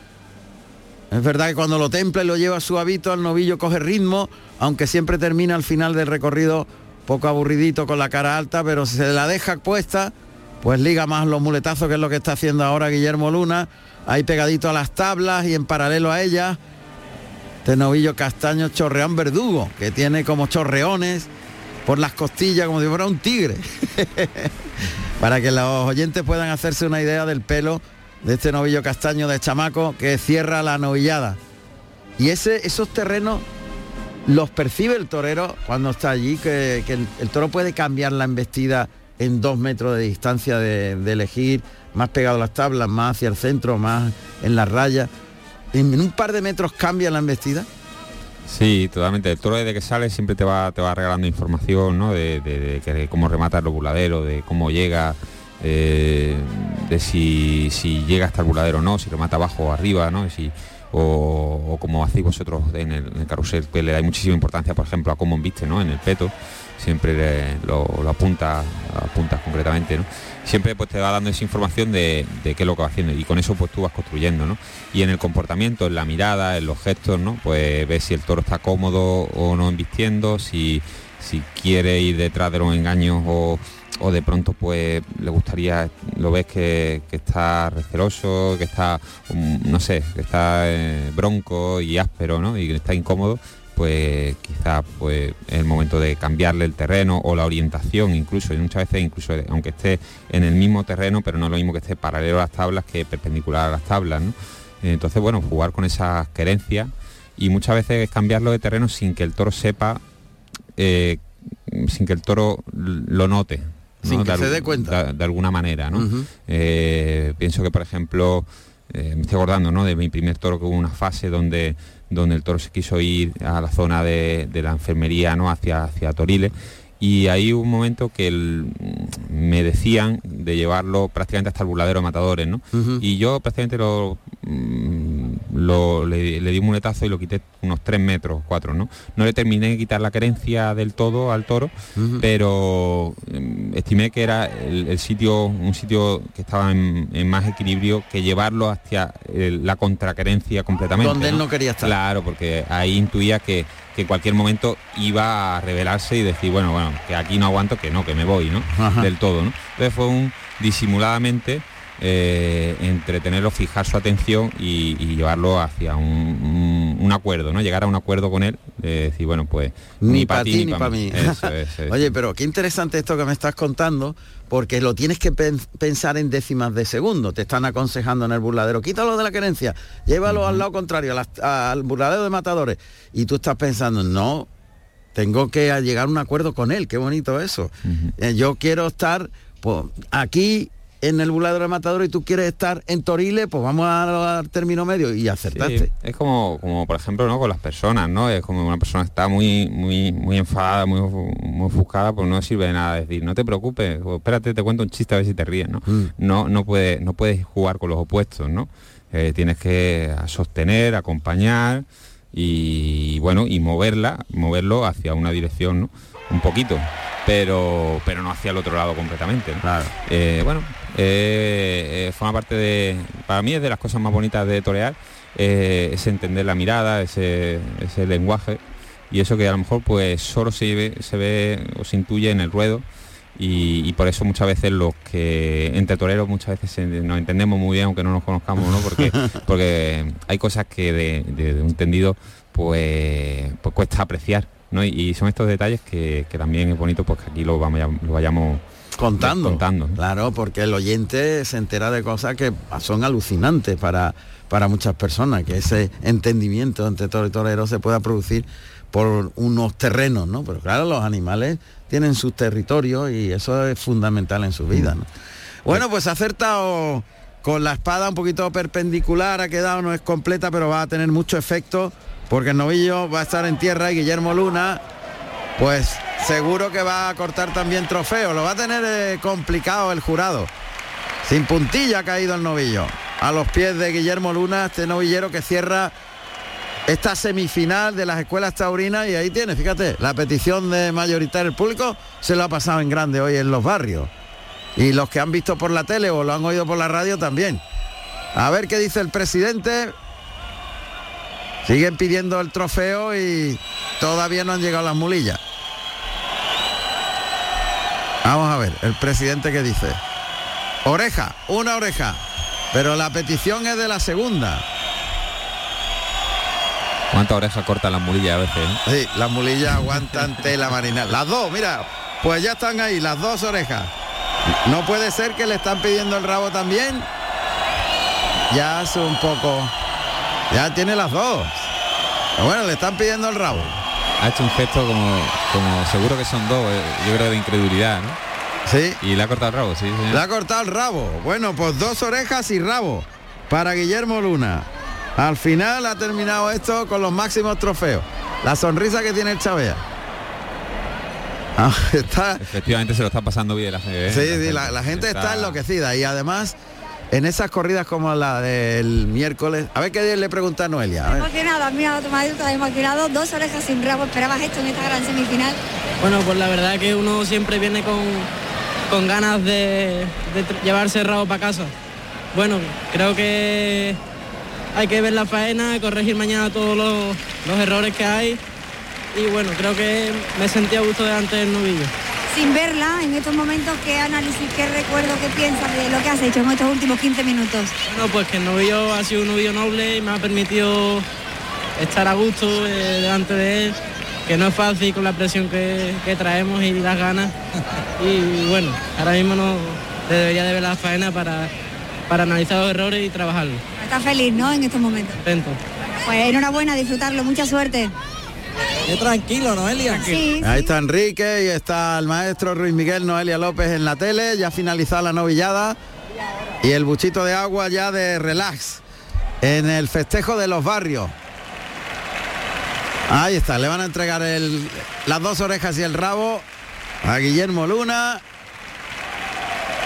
Es verdad que cuando lo templa y lo lleva suavito, el novillo coge ritmo, aunque siempre termina al final del recorrido poco aburridito con la cara alta, pero si se la deja puesta, pues liga más los muletazos, que es lo que está haciendo ahora Guillermo Luna, ahí pegadito a las tablas y en paralelo a ellas, este novillo castaño chorreón verdugo, que tiene como chorreones por las costillas como si fuera un tigre. Para que los oyentes puedan hacerse una idea del pelo de este novillo castaño de chamaco que cierra la novillada. Y ese, esos terrenos los percibe el torero cuando está allí, que, el, toro puede cambiar la embestida en dos metros de distancia de, elegir, más pegado a las tablas, más hacia el centro, más en la raya. En un par de metros cambia la embestida. Sí, totalmente. El toro desde que sale siempre te va, te va regalando información, ¿no? De, cómo remata el buladero, de cómo llega, eh, de si, llega hasta el buladero o no, si remata abajo o arriba, ¿no? O, como hacéis vosotros en el, carrusel, que le dais muchísima importancia, por ejemplo, a cómo embiste, ¿no? En el peto, siempre lo, lo apunta, apuntas concretamente, ¿no? Siempre pues te va dando esa información de, de qué es lo que va haciendo y con eso pues tú vas construyendo, ¿no? Y en el comportamiento, en la mirada, en los gestos, ¿no? Pues ves si el toro está cómodo o no embistiendo, si, si quiere ir detrás de los engaños o, o de pronto pues le gustaría, lo ves que, que está receloso, que está, um, no sé, que está eh, bronco y áspero, ¿no? Y que está incómodo, pues quizá pues es el momento de cambiarle el terreno o la orientación incluso, y muchas veces incluso aunque esté en el mismo terreno, pero no es lo mismo que esté paralelo a las tablas que perpendicular a las tablas, ¿no? Entonces, bueno, jugar con esas querencias y muchas veces cambiarlo de terreno sin que el toro sepa, eh, sin que el toro lo note. ¿no? Sin que De se dé cuenta. De, de alguna manera, ¿no? Eh, pienso que, por ejemplo, eh, me estoy acordando ¿no? de mi primer toro que hubo una fase donde, donde el toro se quiso ir a la zona de, de la enfermería ¿no? hacia, hacia Toriles y ahí hubo un momento que el- me decían de llevarlo prácticamente hasta el burladero de matadores, ¿no? Y yo prácticamente lo, mm, lo- le, le di un muletazo y lo quité unos 3 metros, 4, ¿no? No le terminé de quitar la querencia del todo al toro, pero mm, estimé que era el, el sitio, un sitio que estaba en, en más equilibrio que llevarlo hacia el- la contraquerencia completamente. Donde él no quería estar. Claro, porque ahí intuía que, que en cualquier momento iba a revelarse y decir, bueno, bueno, que aquí no aguanto, que no, que me voy, ¿no? Ajá. Del todo, ¿no? Entonces fue un disimuladamente eh, entretenerlo, fijar su atención y, y llevarlo hacia un, un- un acuerdo, ¿no? Llegar a un acuerdo con él, de decir, bueno, pues Ni para ti ni pa' para mí. Eso, eso, eso. Oye, pero qué interesante esto que me estás contando, porque lo tienes que pen- pensar en décimas de segundo. Te están aconsejando en el burladero, quítalo de la querencia, llévalo al lado contrario, a las- al burladero de matadores. Y tú estás pensando, no, tengo que llegar a un acuerdo con él, qué bonito eso. Eh, yo quiero estar pues, aquí en el buladero de Matador y tú quieres estar en Toriles, pues vamos al término medio y acertaste. Sí, es como, como por ejemplo, ¿no? Con las personas, ¿no? Es como una persona está muy, muy, muy enfadada, muy, muy ofuscada, pues no sirve de nada decir, no te preocupes, o espérate, te cuento un chiste a ver si te ríes, ¿no? Mm. No, no puedes, no puedes jugar con los opuestos, ¿no? Eh, tienes que sostener, acompañar y bueno, y moverla, moverlo hacia una dirección, ¿no? Un poquito, pero, pero no hacia el otro lado completamente. ¿no? Claro. Eh, bueno, eh, eh, forma parte de, para mí es de las cosas más bonitas de torear, eh, es entender la mirada, ese, ese lenguaje y eso que a lo mejor pues solo se ve, se ve o se intuye en el ruedo y, y por eso muchas veces los que entre toreros muchas veces nos entendemos muy bien aunque no nos conozcamos, ¿no? Porque, porque hay cosas que de, de- de un tendido pues, pues cuesta apreciar, ¿no? Y, y son estos detalles que, que también es bonito pues que aquí lo, vamos, lo vayamos contando. contando. Claro, porque el oyente se entera de cosas que son alucinantes para, para muchas personas, que ese entendimiento entre toro y torero se pueda producir por unos terrenos, ¿no? Pero claro, los animales tienen sus territorios y eso es fundamental en su vida, ¿no? Bueno, pues ha acertado con la espada un poquito perpendicular, ha quedado, no es completa, pero va a tener mucho efecto, porque el novillo va a estar en tierra y Guillermo Luna pues seguro que va a cortar también trofeo. Lo va a tener eh, complicado el jurado. Sin puntilla ha caído el novillo. A los pies de Guillermo Luna, este novillero que cierra esta semifinal de las escuelas taurinas y ahí tiene, fíjate, la petición de mayoritario. El público se lo ha pasado en grande hoy en los barrios. Y los que han visto por la tele o lo han oído por la radio también. A ver qué dice el presidente. Siguen pidiendo el trofeo y todavía no han llegado las mulillas. Vamos a ver, el presidente que dice. Oreja, una oreja. Pero la petición es de la segunda. ¿Cuánta oreja corta las mulillas a veces? eh? Sí, las mulillas aguantan tela marina. Las dos, mira, pues ya están ahí, las dos orejas. No puede ser que le están pidiendo el rabo también. Ya hace un poco. Ya tiene las dos. Pero bueno, le están pidiendo el rabo. Ha hecho un gesto como, como seguro que son dos, eh, yo creo de incredulidad, ¿no? Sí. Y le ha cortado el rabo, sí. señor. Le ha cortado el rabo. Bueno, pues dos orejas y rabo para Guillermo Luna. Al final ha terminado esto con los máximos trofeos. La sonrisa que tiene el Chavea. Ah, está, Efectivamente se lo está pasando bien la gente. ¿eh? Sí, sí, la, la gente está enloquecida y además en esas corridas como la del miércoles, a ver qué le pregunta a Noelia. a ver. Marido está emocionado, dos orejas sin rabo, esperabas esto en esta gran semifinal. Bueno, pues la verdad que uno siempre viene con, con ganas de, llevarse el rabo para casa. Bueno, creo que hay que ver la faena, corregir mañana todos los, los errores que hay y bueno, creo que me sentí a gusto delante del novillo. Sin verla, en estos momentos, ¿qué análisis, qué recuerdo, qué piensas de lo que has hecho en estos últimos 15 minutos? Bueno, pues que el novillo ha sido un novillo noble y me ha permitido estar a gusto eh, delante de él, que no es fácil con la presión que, que traemos y las ganas. Y bueno, ahora mismo no debería de ver la faena para, para analizar los errores y trabajarlo. Estás feliz, ¿no? En estos momentos. Contento. Pues enhorabuena, disfrutarlo, mucha suerte. Qué tranquilo, Noelia. Sí, Ahí está Enrique y está el maestro Ruiz Miguel Noelia López en la tele, ya finalizada la novillada y el buchito de agua ya de relax en el festejo de los barrios. Ahí está, le van a entregar el- las dos orejas y el rabo a Guillermo Luna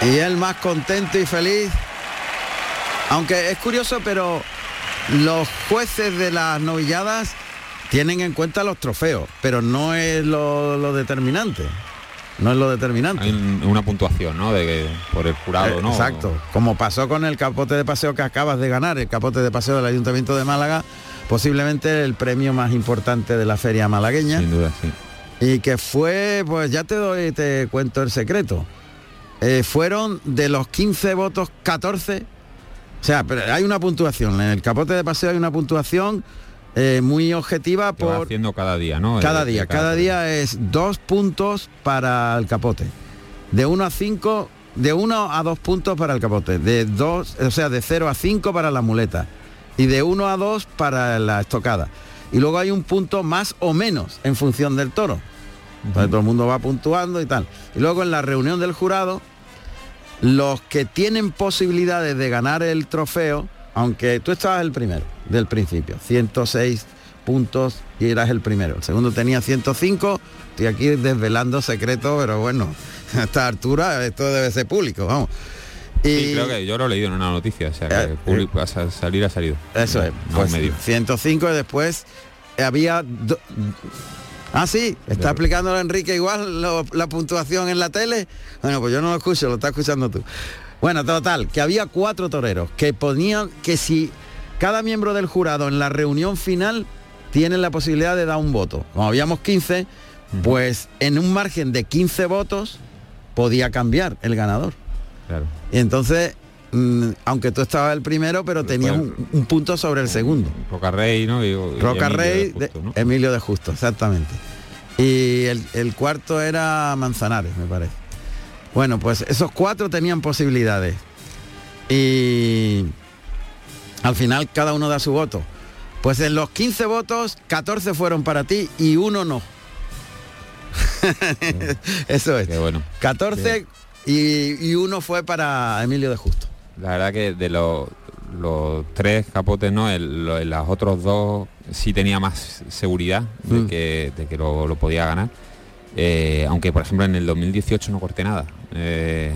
y él más contento y feliz. Aunque es curioso, pero los jueces de las novilladas tienen en cuenta los trofeos, pero no es lo, lo determinante. No es lo determinante. Hay un- una puntuación, ¿no? De que por el jurado, Eh, ¿no? Exacto. Como pasó con el capote de paseo que acabas de ganar, el capote de paseo del Ayuntamiento de Málaga, posiblemente el premio más importante de la feria malagueña. Sin duda, sí. Y que fue, pues ya te doy, te cuento el secreto. Eh, fueron de los 15 votos, 14. O sea, pero hay una puntuación. En el capote de paseo hay una puntuación eh, muy objetiva Que va por haciendo cada día, ¿no? cada día. Cada día es dos puntos para el capote. De 1 a 5, de 1 a 2 puntos para el capote. De dos, o sea, de 0 a 5 para la muleta. Y de 1 a 2 para la estocada. Y luego hay un punto más o menos en función del toro. Entonces todo el mundo va puntuando y tal. Y luego en la reunión del jurado, los que tienen posibilidades de ganar el trofeo, aunque tú estabas el primero del principio, 106 puntos y eras el primero. El segundo tenía 105, estoy aquí desvelando secretos, pero bueno, a esta altura esto debe ser público, vamos. Sí, creo que yo lo he leído en una noticia, o sea, que Eh, público, a sa- salir ha salido. Eso es, pues medio. 105 y después había... do- Ah, sí, está explicándolo Enrique igual lo- la puntuación en la tele. Bueno, pues yo no lo escucho, lo estás escuchando tú. Bueno, total, que había cuatro toreros que ponían que si cada miembro del jurado en la reunión final tiene la posibilidad de dar un voto. Como habíamos 15, pues en un margen de 15 votos podía cambiar el ganador. Claro. Y entonces, mm, aunque tú estabas el primero, pero tenías un, un punto sobre el segundo. Roca Rey, ¿no? Y- y Roca Emilio Rey, de Justo. Emilio de Justo, exactamente. Y el, el cuarto era Manzanares, me parece. Bueno, pues esos cuatro tenían posibilidades. Y al final cada uno da su voto. Pues en los 15 votos, 14 fueron para ti y uno no. Eso es. 14 y, y uno fue para Emilio de Justo. La verdad que de los, los tres capotes, ¿no? El, lo- las otros dos sí tenía más seguridad de Mm. que, de que lo, lo podía ganar. Eh, aunque por ejemplo en el 2018 no corté nada. Eh,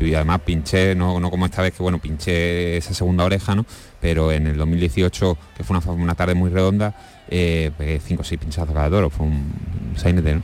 y además pinché, no, no como esta vez que bueno, pinché esa segunda oreja, ¿no? Pero en el 2018, que fue una, una tarde muy redonda, eh, pegué cinco o seis pinchazos cada toro, fue un sainete, ¿no?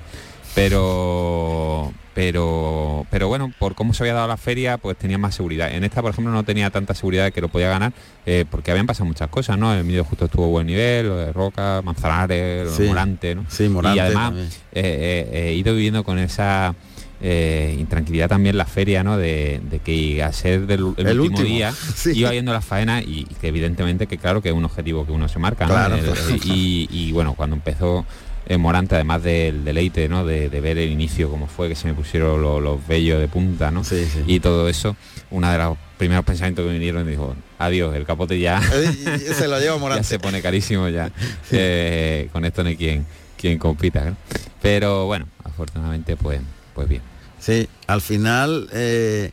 Pero pero pero bueno, por cómo se había dado la feria, pues tenía más seguridad. En esta, por ejemplo, no tenía tanta seguridad de que lo podía ganar, eh, porque habían pasado muchas cosas, ¿no? El medio justo estuvo a buen nivel, lo de Roca, Manzanares, lo de Sí. Morante, ¿no? Sí, Morante Y además eh, eh, he ido viviendo con esa eh, intranquilidad también la feria, ¿no? De, de que a ser del el El último, último, día sí. iba viendo la faena y, y que evidentemente que claro que es un objetivo que uno se marca, ¿no? Claro, El- claro. y, y, bueno, cuando empezó eh, Morante, además del deleite, ¿no? De, de ver el inicio, cómo fue, que se me pusieron lo- los vellos de punta, ¿no? Y todo eso, una de los primeros pensamientos que me vinieron dijo, adiós, el capote ya, Eh, se lo lleva Morante. ya se pone carísimo ya. Eh, con esto no hay quien, quien compita, ¿no? Pero bueno, afortunadamente pues, pues bien. Sí, al final, eh,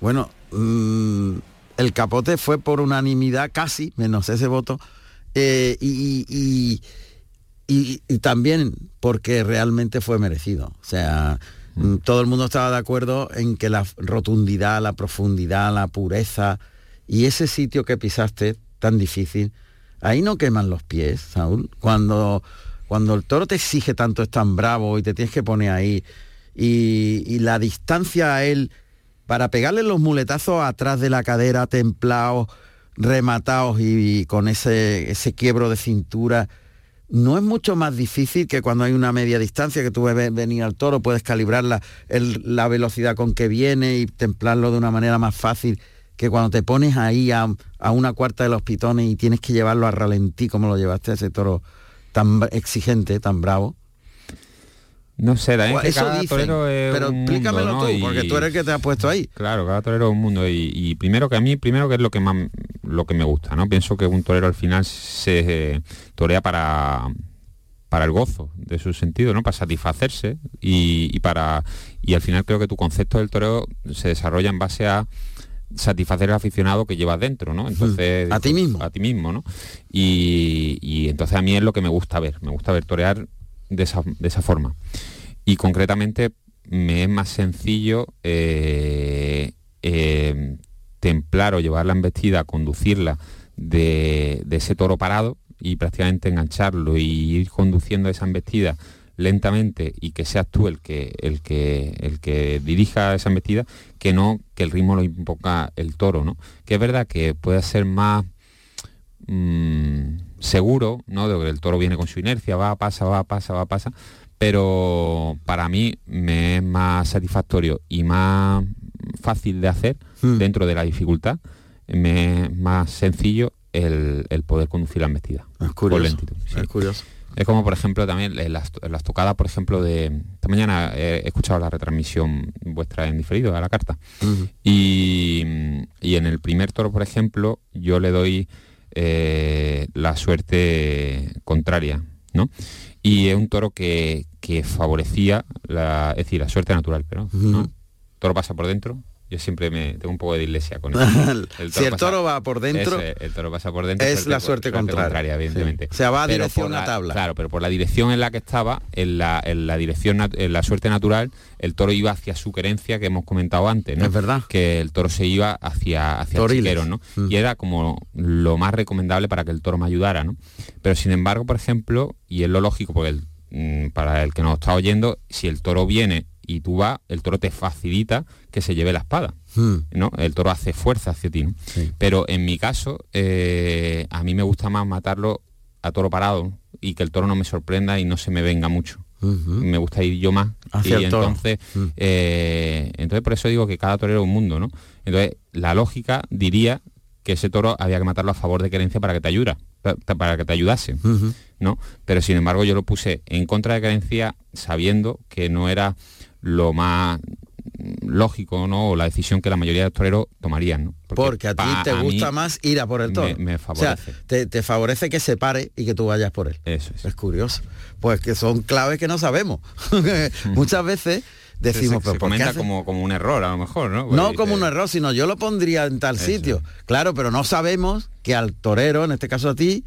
bueno, mm, el capote fue por unanimidad casi, menos ese voto, eh, y, y- y- y también porque realmente fue merecido. O sea, mm, todo el mundo estaba de acuerdo en que la rotundidad, la profundidad, la pureza y ese sitio que pisaste tan difícil, ahí no queman los pies, Saúl. Cuando, cuando el toro te exige tanto, es tan bravo y te tienes que poner ahí y, la distancia a él para pegarle los muletazos atrás de la cadera, templados, rematados y, con ese, ese quiebro de cintura, no es mucho más difícil que cuando hay una media distancia que tú ves venir al toro, puedes calibrar la, la velocidad con que viene y templarlo de una manera más fácil que cuando te pones ahí a, a una cuarta de los pitones y tienes que llevarlo a ralentí como lo llevaste a ese toro tan exigente, tan bravo. No sé, también que Eso cada dicen, torero es pero un explícamelo mundo, ¿no? tú, porque Y- tú eres el que te has puesto ahí. Claro, cada torero es un mundo y, y primero que a mí, primero que es lo que más lo que me gusta, ¿no? Pienso que un torero al final se eh, torea para para el gozo de su sentido, ¿no? Para satisfacerse y, y para y al final creo que tu concepto del toreo se desarrolla en base a satisfacer al aficionado que llevas dentro, ¿no? Entonces A ti mismo. a ti mismo, ¿no? Y, y entonces a mí es lo que me gusta ver, me gusta ver torear de esa, de esa forma. Y concretamente me es más sencillo eh, eh, templar o llevar la embestida, conducirla de, ese toro parado y prácticamente engancharlo y ir conduciendo esa embestida lentamente y que seas tú el que el que el que dirija esa embestida que no que el ritmo lo invoca el toro no que es verdad que puede ser más mm, seguro no de que el toro viene con su inercia va pasa va pasa va pasa pero para mí me es más satisfactorio y más fácil de hacer dentro de la dificultad me es más sencillo el, el poder conducir la embestida Es curioso, lentitud, sí. es curioso. Es como, por ejemplo, también las, las tocadas, por ejemplo, de... Esta mañana he escuchado la retransmisión vuestra en diferido, a la carta. y, y en el primer toro, por ejemplo, yo le doy eh, la suerte contraria, ¿no? Y es un toro que, que favorecía, la, es decir, la suerte natural, pero ¿no? toro pasa por dentro, Yo siempre me tengo un poco de iglesia con eso. si el toro va por dentro, es, el toro pasa por dentro. es la suerte, contraria. evidentemente. O sea, va a Pero dirección por a la- tabla. Claro, pero por la dirección en la que estaba, en la, en la dirección, en la suerte natural, el toro iba hacia su querencia que hemos comentado antes, ¿no? Es verdad. Que el toro se iba hacia, hacia el chiquero, ¿no? Mm. Y era como lo más recomendable para que el toro me ayudara, ¿no? Pero sin embargo, por ejemplo, y es lo lógico, porque el- mm, para el que nos está oyendo, si el toro viene y tú vas, el toro te facilita que se lleve la espada. Hmm. ¿no? El toro hace fuerza hacia ti. ¿no? Pero en mi caso, eh, a mí me gusta más matarlo a toro parado y que el toro no me sorprenda y no se me venga mucho. Me gusta ir yo más. Hacia y el toro. entonces, Mm. eh, entonces por eso digo que cada torero es un mundo, ¿no? Entonces, la lógica diría que ese toro había que matarlo a favor de querencia para que te ayuda, pa- para que te ayudase. ¿no? Pero sin embargo yo lo puse en contra de creencia sabiendo que no era lo más mm, lógico, ¿no? O la decisión que la mayoría de los toreros tomarían, ¿no? Porque a ti te gusta más ir a por el toro. Me, me O favorece. sea, te, te favorece que se pare y que tú vayas por él. Eso es. curioso. Pues que son claves que no sabemos. Muchas veces decimos, se, pero se ¿por qué comenta hace- como, como un error a lo mejor, ¿no? No Porque como un error, sino yo lo pondría en tal sitio. Claro, pero no sabemos que al torero, en este caso a ti,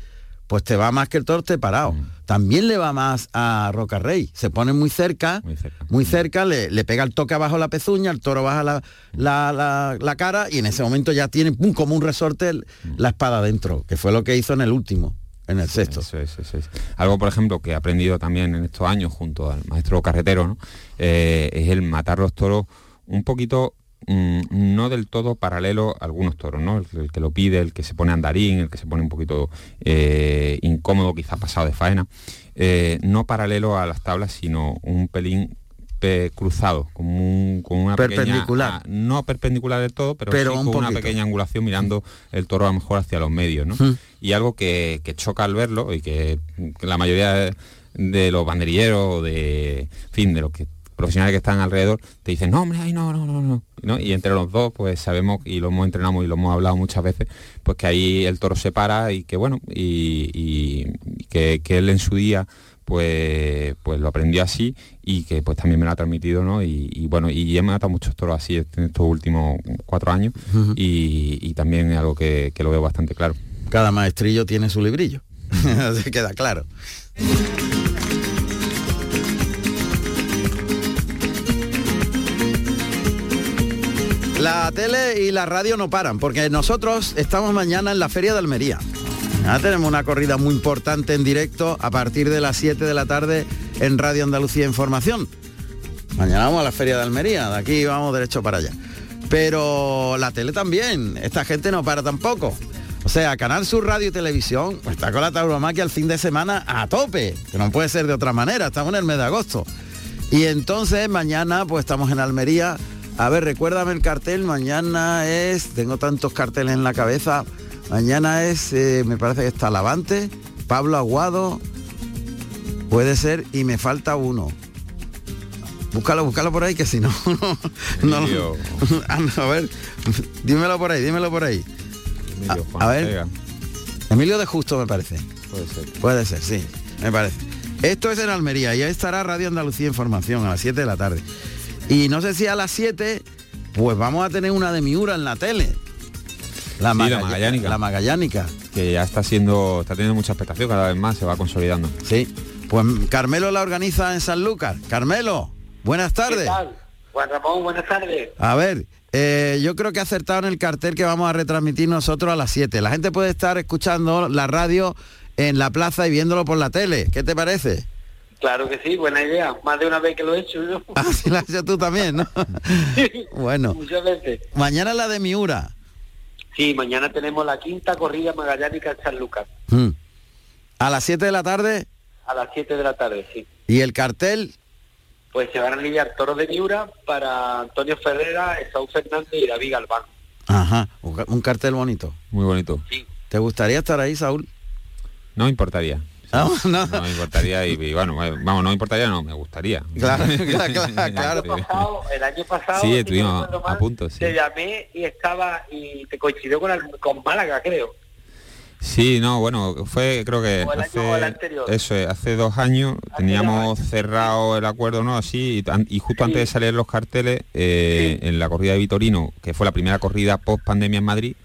pues te va más que el toro esté parado. Mm. También le va más a Roca Rey. Se pone muy cerca, muy cerca, le, le pega el toque abajo la pezuña, el toro baja la, la- la- la cara y en ese momento ya tiene pum, como un resorte el- Mm. la espada dentro, que fue lo que hizo en el último, en el sexto. Eso es, eso es. Algo, por ejemplo, que he aprendido también en estos años junto al maestro carretero, ¿no? Eh, es el matar los toros un poquito, mm, no del todo paralelo a algunos toros, ¿no? El, el que lo pide, el que se pone andarín, el que se pone un poquito eh, incómodo, quizás pasado de faena, eh, no paralelo a las tablas, sino un pelín pe- cruzado, como un- con una pequeña- Perpendicular. ah, no perpendicular del todo, pero, Pero sí un con una pequeña angulación mirando el toro a lo mejor hacia los medios, ¿no? Mm. Y algo que, que choca al verlo y que, la mayoría de, de los banderilleros, de en fin, de los que profesionales que están alrededor, te dicen, no, hombre, ay, no, no, no, no. ¿no? Y entre los dos, pues sabemos, y lo hemos entrenado y lo hemos hablado muchas veces, pues que ahí el toro se para y que bueno, y, y- y que, que él en su día pues pues lo aprendió así y que pues también me lo ha transmitido ¿no? y, y, bueno y he matado muchos toros así en estos últimos cuatro años y, y también es algo que, que lo veo bastante claro Cada maestrillo tiene su librillo. Así queda claro. La tele y la radio no paran, porque nosotros estamos mañana en la Feria de Almería. Ya tenemos una corrida muy importante en directo a partir de las 7 de la tarde en Radio Andalucía Información. Mañana vamos a la Feria de Almería, de aquí vamos derecho para allá. Pero la tele también, esta gente no para tampoco. O sea, Canal Sur Radio y Televisión pues, está con la tauromaquia el fin de semana a tope, que no puede ser de otra manera, estamos en el mes de agosto. Y entonces mañana pues estamos en Almería. A ver, recuérdame el cartel, mañana es, tengo tantos carteles en la cabeza, mañana es, eh, me parece que está Lavante, Pablo Aguado, puede ser, y me falta uno. Búscalo, búscalo por ahí, que si no, no. Ah, no, a ver, dímelo por ahí, dímelo por ahí. Emilio A- a ver. Ortega. Emilio de Justo me parece. puede ser Puede ser, sí, me parece. Esto es en Almería y ahí estará Radio Andalucía Información a las 7 de la tarde. Y no sé si a las 7, pues vamos a tener una de Miura en la tele. La, Sí, la Magallánica. La Magallánica. que ya está siendo está teniendo mucha expectación cada vez más se va consolidando Sí. Pues Carmelo la organiza en San Lucas. Carmelo, buenas tardes. ¿Qué tal? Juan Ramón, buenas tardes. A ver, eh, yo creo que ha acertado en el cartel que vamos a retransmitir nosotros a las 7. La gente puede estar escuchando la radio en la plaza y viéndolo por la tele. ¿Qué te parece? Claro que sí, buena idea. Más de una vez que lo he hecho yo. Así lo has hecho tú también, ¿no? bueno, Muchas veces. mañana la de Miura. Sí, mañana tenemos la quinta corrida magallánica en San Lucas. Mm. A las 7 de la tarde A las 7 de la tarde, sí. y el cartel, Pues se van a lidiar toros de Miura para Antonio Ferrera, Esaú Fernández y David Galván. ajá, un ca- un cartel bonito. muy bonito ¿Te gustaría estar ahí, Saúl? no importaría No, no. no me importaría y, y bueno eh, vamos no me importaría no me gustaría Claro, claro, claro, claro. El año pasado, el año pasado Sí, si no estuvimos a punto, sí. te llamé y estaba y te coincidió con, el- con Málaga, creo. Sí, no, bueno, fue creo que el año hace, el eso es, hace dos años teníamos cerrado el acuerdo, ¿no? Así, y, justo antes de salir los carteles, eh, en la corrida de Vitorino, que fue la primera corrida post pandemia en Madrid,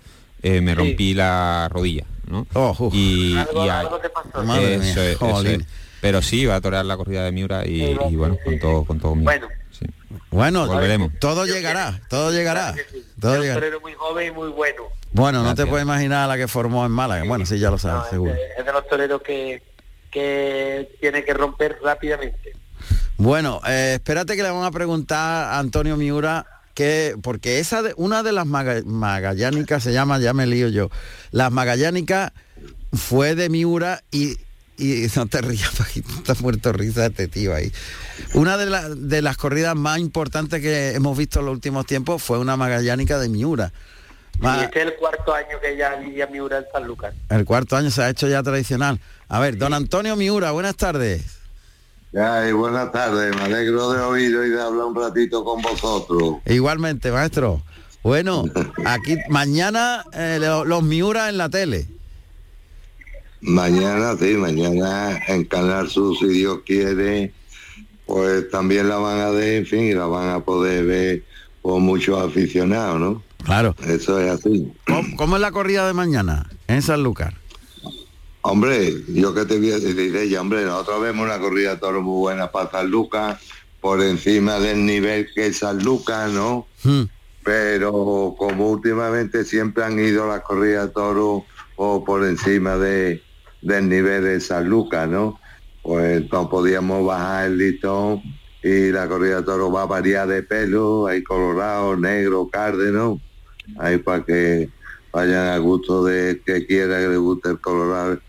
eh, me Sí. rompí la rodilla, ¿no? Oh, y, Algo- y ahí- algo te pasó. Madre eso mía, es, eso jolín. es. Pero sí, va a torear la corrida de Miura y, Sí, va, y bueno, sí, con todo, con todo. Bueno, Sí. Bueno, Volveremos. todo llegará, todo llegará. Todo Es un llegará. torero muy joven y muy bueno. Bueno, no te puedes imaginar a la que formó en Málaga. Bueno, sí, ya lo No, sabes, es, seguro. de, es de los toreros que, que tiene que romper rápidamente. Bueno, eh, espérate que le vamos a preguntar a Antonio Miura que porque esa de, una de las maga- magallánicas se llama, ya me lío yo, las magallánicas fue de Miura y, y no te rías, está muerto risa este tío ahí. Una de, la- de las corridas más importantes que hemos visto en los últimos tiempos fue una magallánica de Miura. Ma- Y este es el cuarto año que ya vivía Miura en San Lucas. el cuarto año se ha hecho ya tradicional. A ver, don Antonio Miura, buenas tardes. Ay, buenas tardes, me alegro de oír y de hablar un ratito con vosotros. Igualmente, maestro. Bueno, aquí mañana eh, lo- los Miura en la tele. Mañana, sí, mañana en Canal Sur, si Dios quiere, pues también la van a ver, en fin, y la van a poder ver por muchos aficionados, ¿no? Claro. Eso es así. ¿Cómo, cómo es la corrida de mañana en Sanlúcar? Hombre, yo que te voy a decir, ella, hombre, nosotros vemos una corrida de toros muy buena para San Lucas, por encima del nivel que es San Lucas, ¿no? Hmm. pero como últimamente siempre han ido las corridas de toros o por encima de, del nivel de San Lucas, ¿no? Pues no podíamos bajar el listón y la corrida de toros va a variar de pelo, hay colorado, negro, cárdeno, ahí para que vayan a gusto de que quiera que le guste el colorado.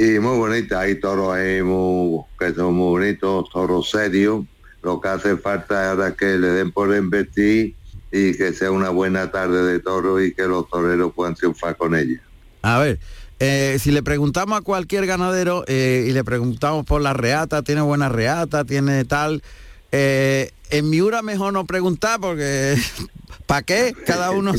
Y muy bonita, hay toros ahí muy, que son muy bonitos, toros serios. Lo que hace falta es ahora que le den por investir y que sea una buena tarde de toros y que los toreros puedan triunfar con ella. A ver, eh, si le preguntamos a cualquier ganadero eh, y le preguntamos por la reata, tiene buena reata, tiene tal, eh, en Miura mejor no preguntar porque ¿para qué? Cada uno...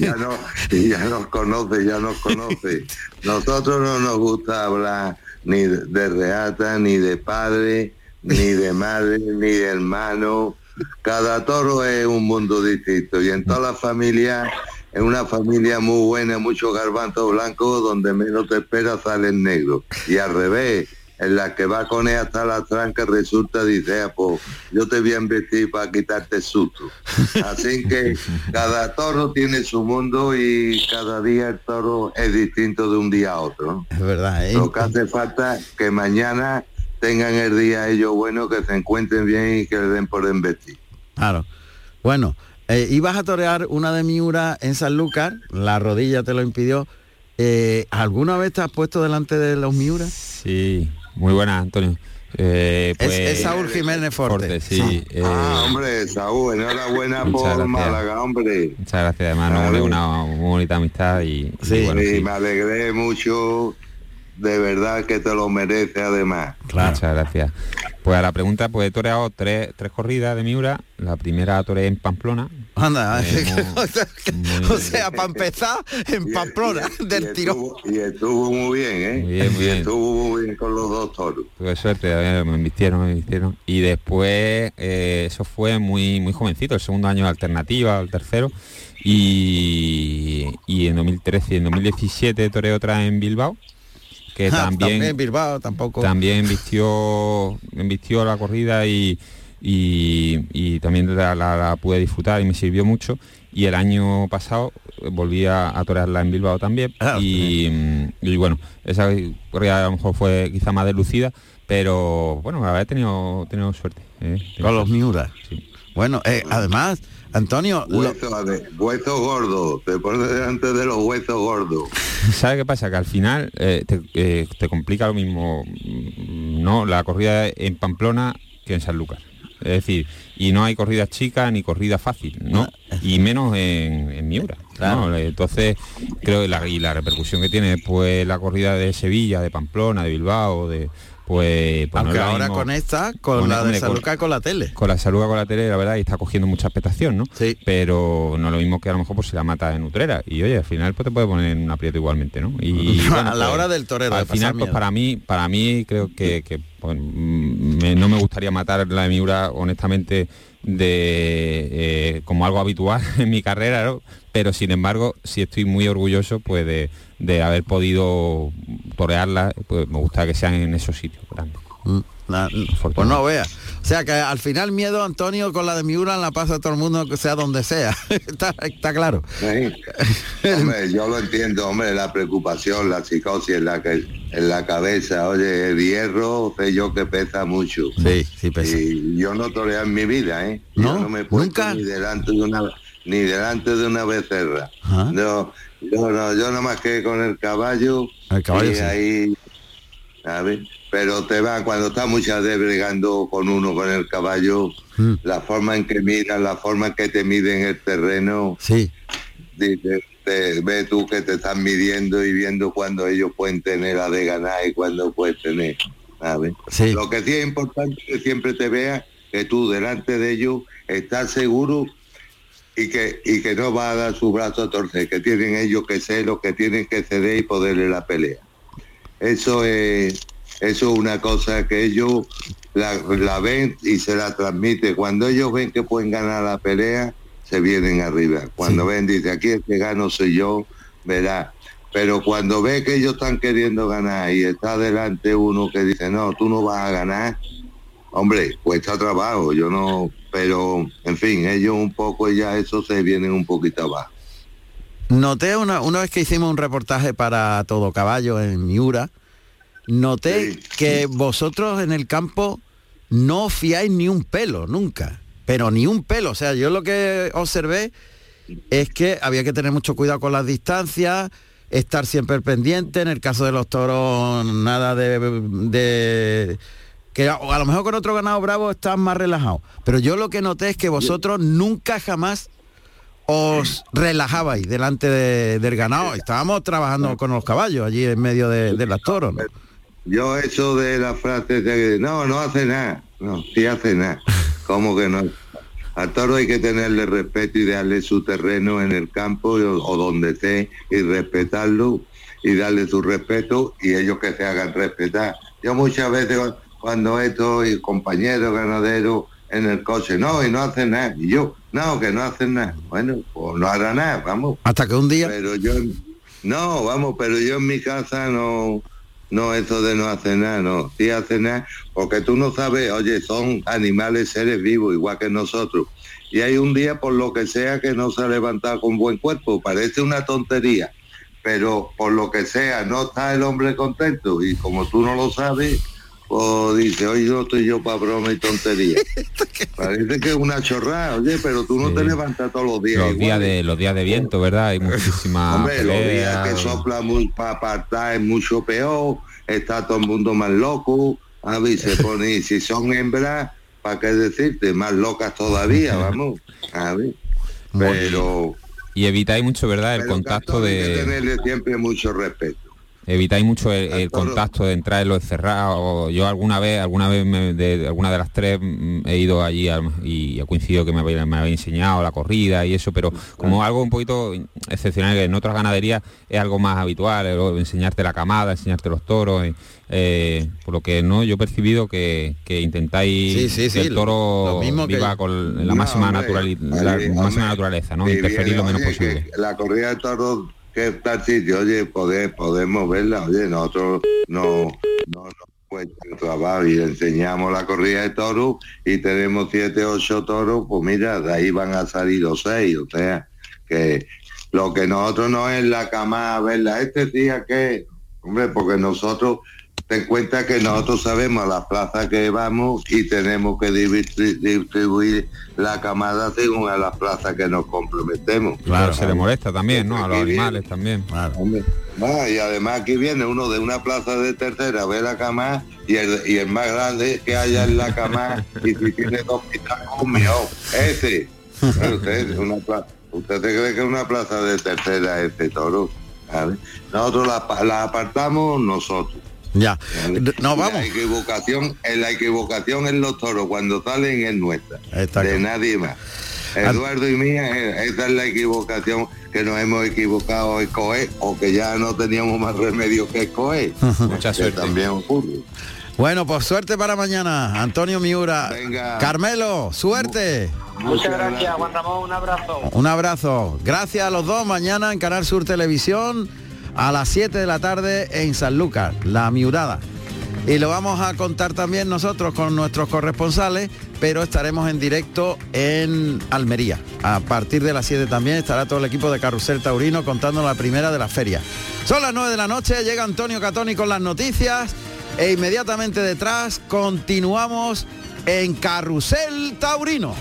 ya no, ya nos conoce, ya nos conoce. Nosotros no nos gusta hablar ni de- reata, ni de padre, ni de madre, ni de hermano. Cada toro es un mundo distinto y en toda la familia, es una familia muy buena, muchos garbanzos blancos, donde menos te esperas salen negros. Y al revés, en la que va con ella hasta la tranca resulta, dice, "Ah, pues yo te voy a investir para quitarte el susto. Así que cada toro tiene su mundo y cada día el toro es distinto de un día a otro. Es verdad, ¿eh? Lo que hace falta es que mañana tengan el día ellos bueno, que se encuentren bien y que le den por investir. Claro. Bueno, eh, ibas a torear una de Miura en Sanlúcar, la rodilla te lo impidió. Eh, ¿Alguna vez te has puesto delante de los Miura? Sí, muy buena, Antonio. Eh, Es, pues- es Saúl Jiménez Forte. sí. eh, Ah, hombre, Saúl, enhorabuena por gracias. Málaga, hombre. Muchas gracias, además nos Claro. une una muy bonita amistad y, y Sí, bueno, sí. me alegré mucho, de verdad que te lo merece además. Muchas gracias. Pues a la pregunta, pues he toreado tres, tres corridas de Miura. La primera toreé en Pamplona. Anda, Eh, o sea, para empezar, en Pamplona, del tirón. Y estuvo muy bien, ¿eh? Muy bien, muy y bien. estuvo muy bien con los dos toros. Tuve suerte, eh, me invistieron, me invistieron. Y después, eh, eso fue muy muy jovencito, el segundo año de alternativa, el tercero. Y, y en 2013 y en 2017 toreé otra en Bilbao, que Ah, también, Bilbao tampoco. también vistió, vistió la corrida y, y, y también la, la- la pude disfrutar y me sirvió mucho. Y el año pasado volví a, a torearla en Bilbao también. Ah, y, mm, y bueno, esa corrida a lo mejor fue quizá más deslucida, pero bueno, haber tenido, tenido suerte. eh, tenido Con los. Miura. Bueno, eh, además, Antonio, lo- ver, huesos gordos, te pones delante de los huesos gordos. ¿Sabe qué pasa? Que al final eh, te, eh, te complica lo mismo, mm, ¿no? La corrida en Pamplona que en San Lucas. Es decir, y no hay corridas chicas ni corrida fácil, ¿no? Y menos en, en Miura. ¿no? Entonces, creo y la, y la repercusión que tiene pues la corrida de Sevilla, de Pamplona, de Bilbao, de pues, pues Aunque ahora mismo- conecta con, con- la de San con- la tele. con la salud con la tele, la verdad, y está cogiendo mucha expectación, ¿no? Sí. Pero no lo mismo que a lo mejor pues si la mata en Utrera. Y oye, al final pues te puede poner en un aprieto igualmente, ¿no? Y A bueno, la pues, hora del torero, Al final, pues miedo. para mí, para mí creo que, que, pues, me- no me gustaría matar la de Miura, honestamente, de eh, como algo habitual en mi carrera. Pero sin embargo, sí estoy muy orgulloso pues de, de haber podido torearla, pues me gusta que sean en esos sitios grandes. Mm, la- pues no vea. O sea que al final miedo, Antonio, con la de Miura la pasa a todo el mundo, que sea donde sea. está, está claro. Sí. Hombre, yo lo entiendo, hombre, la preocupación, la psicosis en la que en la cabeza, oye, el hierro, sé yo que pesa mucho. Sí, sí pesa. Y yo no toreo en mi vida, ¿eh? ¿No? Yo no me he puesto ¿Nunca? ni delante de una ni delante de una becerra. Ajá. Yo, yo no, yo nada más que con el caballo. El caballo, y sí. ahí, a ver, pero te va, cuando está muchas veces bregando con uno, con el caballo, Mm. la forma en que miran, la forma en que te miden el terreno, Sí. te, ve tú que te están midiendo y viendo cuando ellos pueden tener la de ganar y cuando puedes tener. ¿sabes? Sí. Lo que sí es importante es que siempre te veas que tú delante de ellos estás seguro y que, y que no va a dar su brazo a torcer, que tienen ellos que ser los que tienen que ceder y poderle la pelea. Eso es, eso es una cosa que ellos la, la ven y se la transmite. Cuando ellos ven que pueden ganar la pelea, se vienen arriba. Cuando ven, dice, aquí el que gano soy yo, verá. Pero cuando ve que ellos están queriendo ganar y está delante uno que dice, no, tú no vas a ganar, hombre, cuesta trabajo, yo no, pero en fin, ellos un poco ya eso se vienen un poquito abajo. Noté una, una vez que hicimos un reportaje para Todo Caballo en Miura, noté que vosotros en el campo no fiáis ni un pelo, nunca. Pero ni un pelo. O sea, yo lo que observé es que había que tener mucho cuidado con las distancias, estar siempre pendiente. En el caso de los toros, nada de... de- que a, a lo mejor con otro ganado bravo estás más relajado. Pero yo lo que noté es que vosotros nunca jamás os relajabais delante de- del ganado. Estábamos trabajando con los caballos allí en medio de, de las toros. ¿no? Yo eso de la frase de no, no hace nada, no, sí hace nada. ¿Cómo que no? Al toro hay que tenerle respeto y darle su terreno en el campo o, o donde esté y respetarlo y darle su respeto y ellos que se hagan respetar. Yo muchas veces cu- cuando estoy compañeros ganaderos en el coche, no, y no hacen nada. Y yo, no, que no hacen nada. Bueno, pues no hará nada, vamos. Hasta que un día... Pero yo, no, vamos, pero yo en mi casa no, no eso de no hacer nada, no, sí hace nada, porque tú no sabes, oye, son animales, seres vivos, igual que nosotros. Y hay un día, por lo que sea, que no se ha levantado con buen cuerpo, parece una tontería, pero por lo que sea, no está el hombre contento, y como tú no lo sabes, pues dice, oye, no estoy yo para broma y tontería. Parece que es una chorrada, oye, pero tú no te levantas todos los días. Los igual. días de los días de viento, ¿verdad? Hay muchísimas Hombre, los días que sopla muy para apartar es mucho peor, está todo el mundo más loco, a ver, se pone, y si son hembras, ¿para qué decirte? Más locas todavía, vamos, a ver. Pero, Y evitáis mucho, ¿verdad? El contacto hay que de tenerle siempre mucho respeto. Evitáis mucho el, el contacto de entrar en los cerrados. Yo alguna vez, alguna vez me- de, alguna de las tres mm, he ido allí al- y he coincidido que me habéis enseñado la corrida y eso, pero como algo un poquito excepcional que en otras ganaderías es algo más habitual, el enseñarte la camada, enseñarte los toros. eh, eh, por lo que no, yo he percibido que, que intentáis Sí, sí, que el toro lo mismo que- viva con la No, máxima, hombre, naturali- la máxima naturaleza, ¿no? Interferir lo menos posible. la corrida de toros que está sitio, oye, poder, podemos verla, oye, nosotros no, no cuesta el trabajo y enseñamos la corrida de toros y tenemos siete, ocho toros, pues mira, de ahí van a salir los seis, o sea, que lo que nosotros no es la cama verla, este día que, hombre, porque nosotros ten cuenta que nosotros sabemos a la plaza que vamos y tenemos que distribuir, la camada según a la plaza que nos comprometemos. Claro, se le molesta también, ¿no? A los viene- animales también. Ah, y además aquí viene uno de una plaza de tercera, ve la cama y el, y el más grande que haya en la cama y si tiene dos pitacos, mío, ese. Bueno, usted, una pla- ¿Usted se cree que es una plaza de tercera este toro? ¿vale? Nosotros la, la apartamos nosotros. Ya. Y vamos. La equivocación, en la equivocación en los toros cuando salen es nuestra, Está de claro. nadie más. Eduardo y mía, eh, esa es la equivocación que nos hemos equivocado escoger o que ya no teníamos más remedio que escoger. Mucha Que suerte. también ocurre. Bueno, pues suerte para mañana, Antonio Miura. Carmelo, suerte. Muchas gracias, Juan Ramón, un abrazo. Un abrazo. Gracias a los dos. Mañana en Canal Sur Televisión a las 7 de la tarde en San Lucas, La Miurada. Y lo vamos a contar también nosotros con nuestros corresponsales, pero estaremos en directo en Almería. A partir de las 7 también estará todo el equipo de Carrusel Taurino contando la primera de la feria. Son las 9 de la noche, llega Antonio Catoni con las noticias e inmediatamente detrás continuamos en Carrusel Taurino.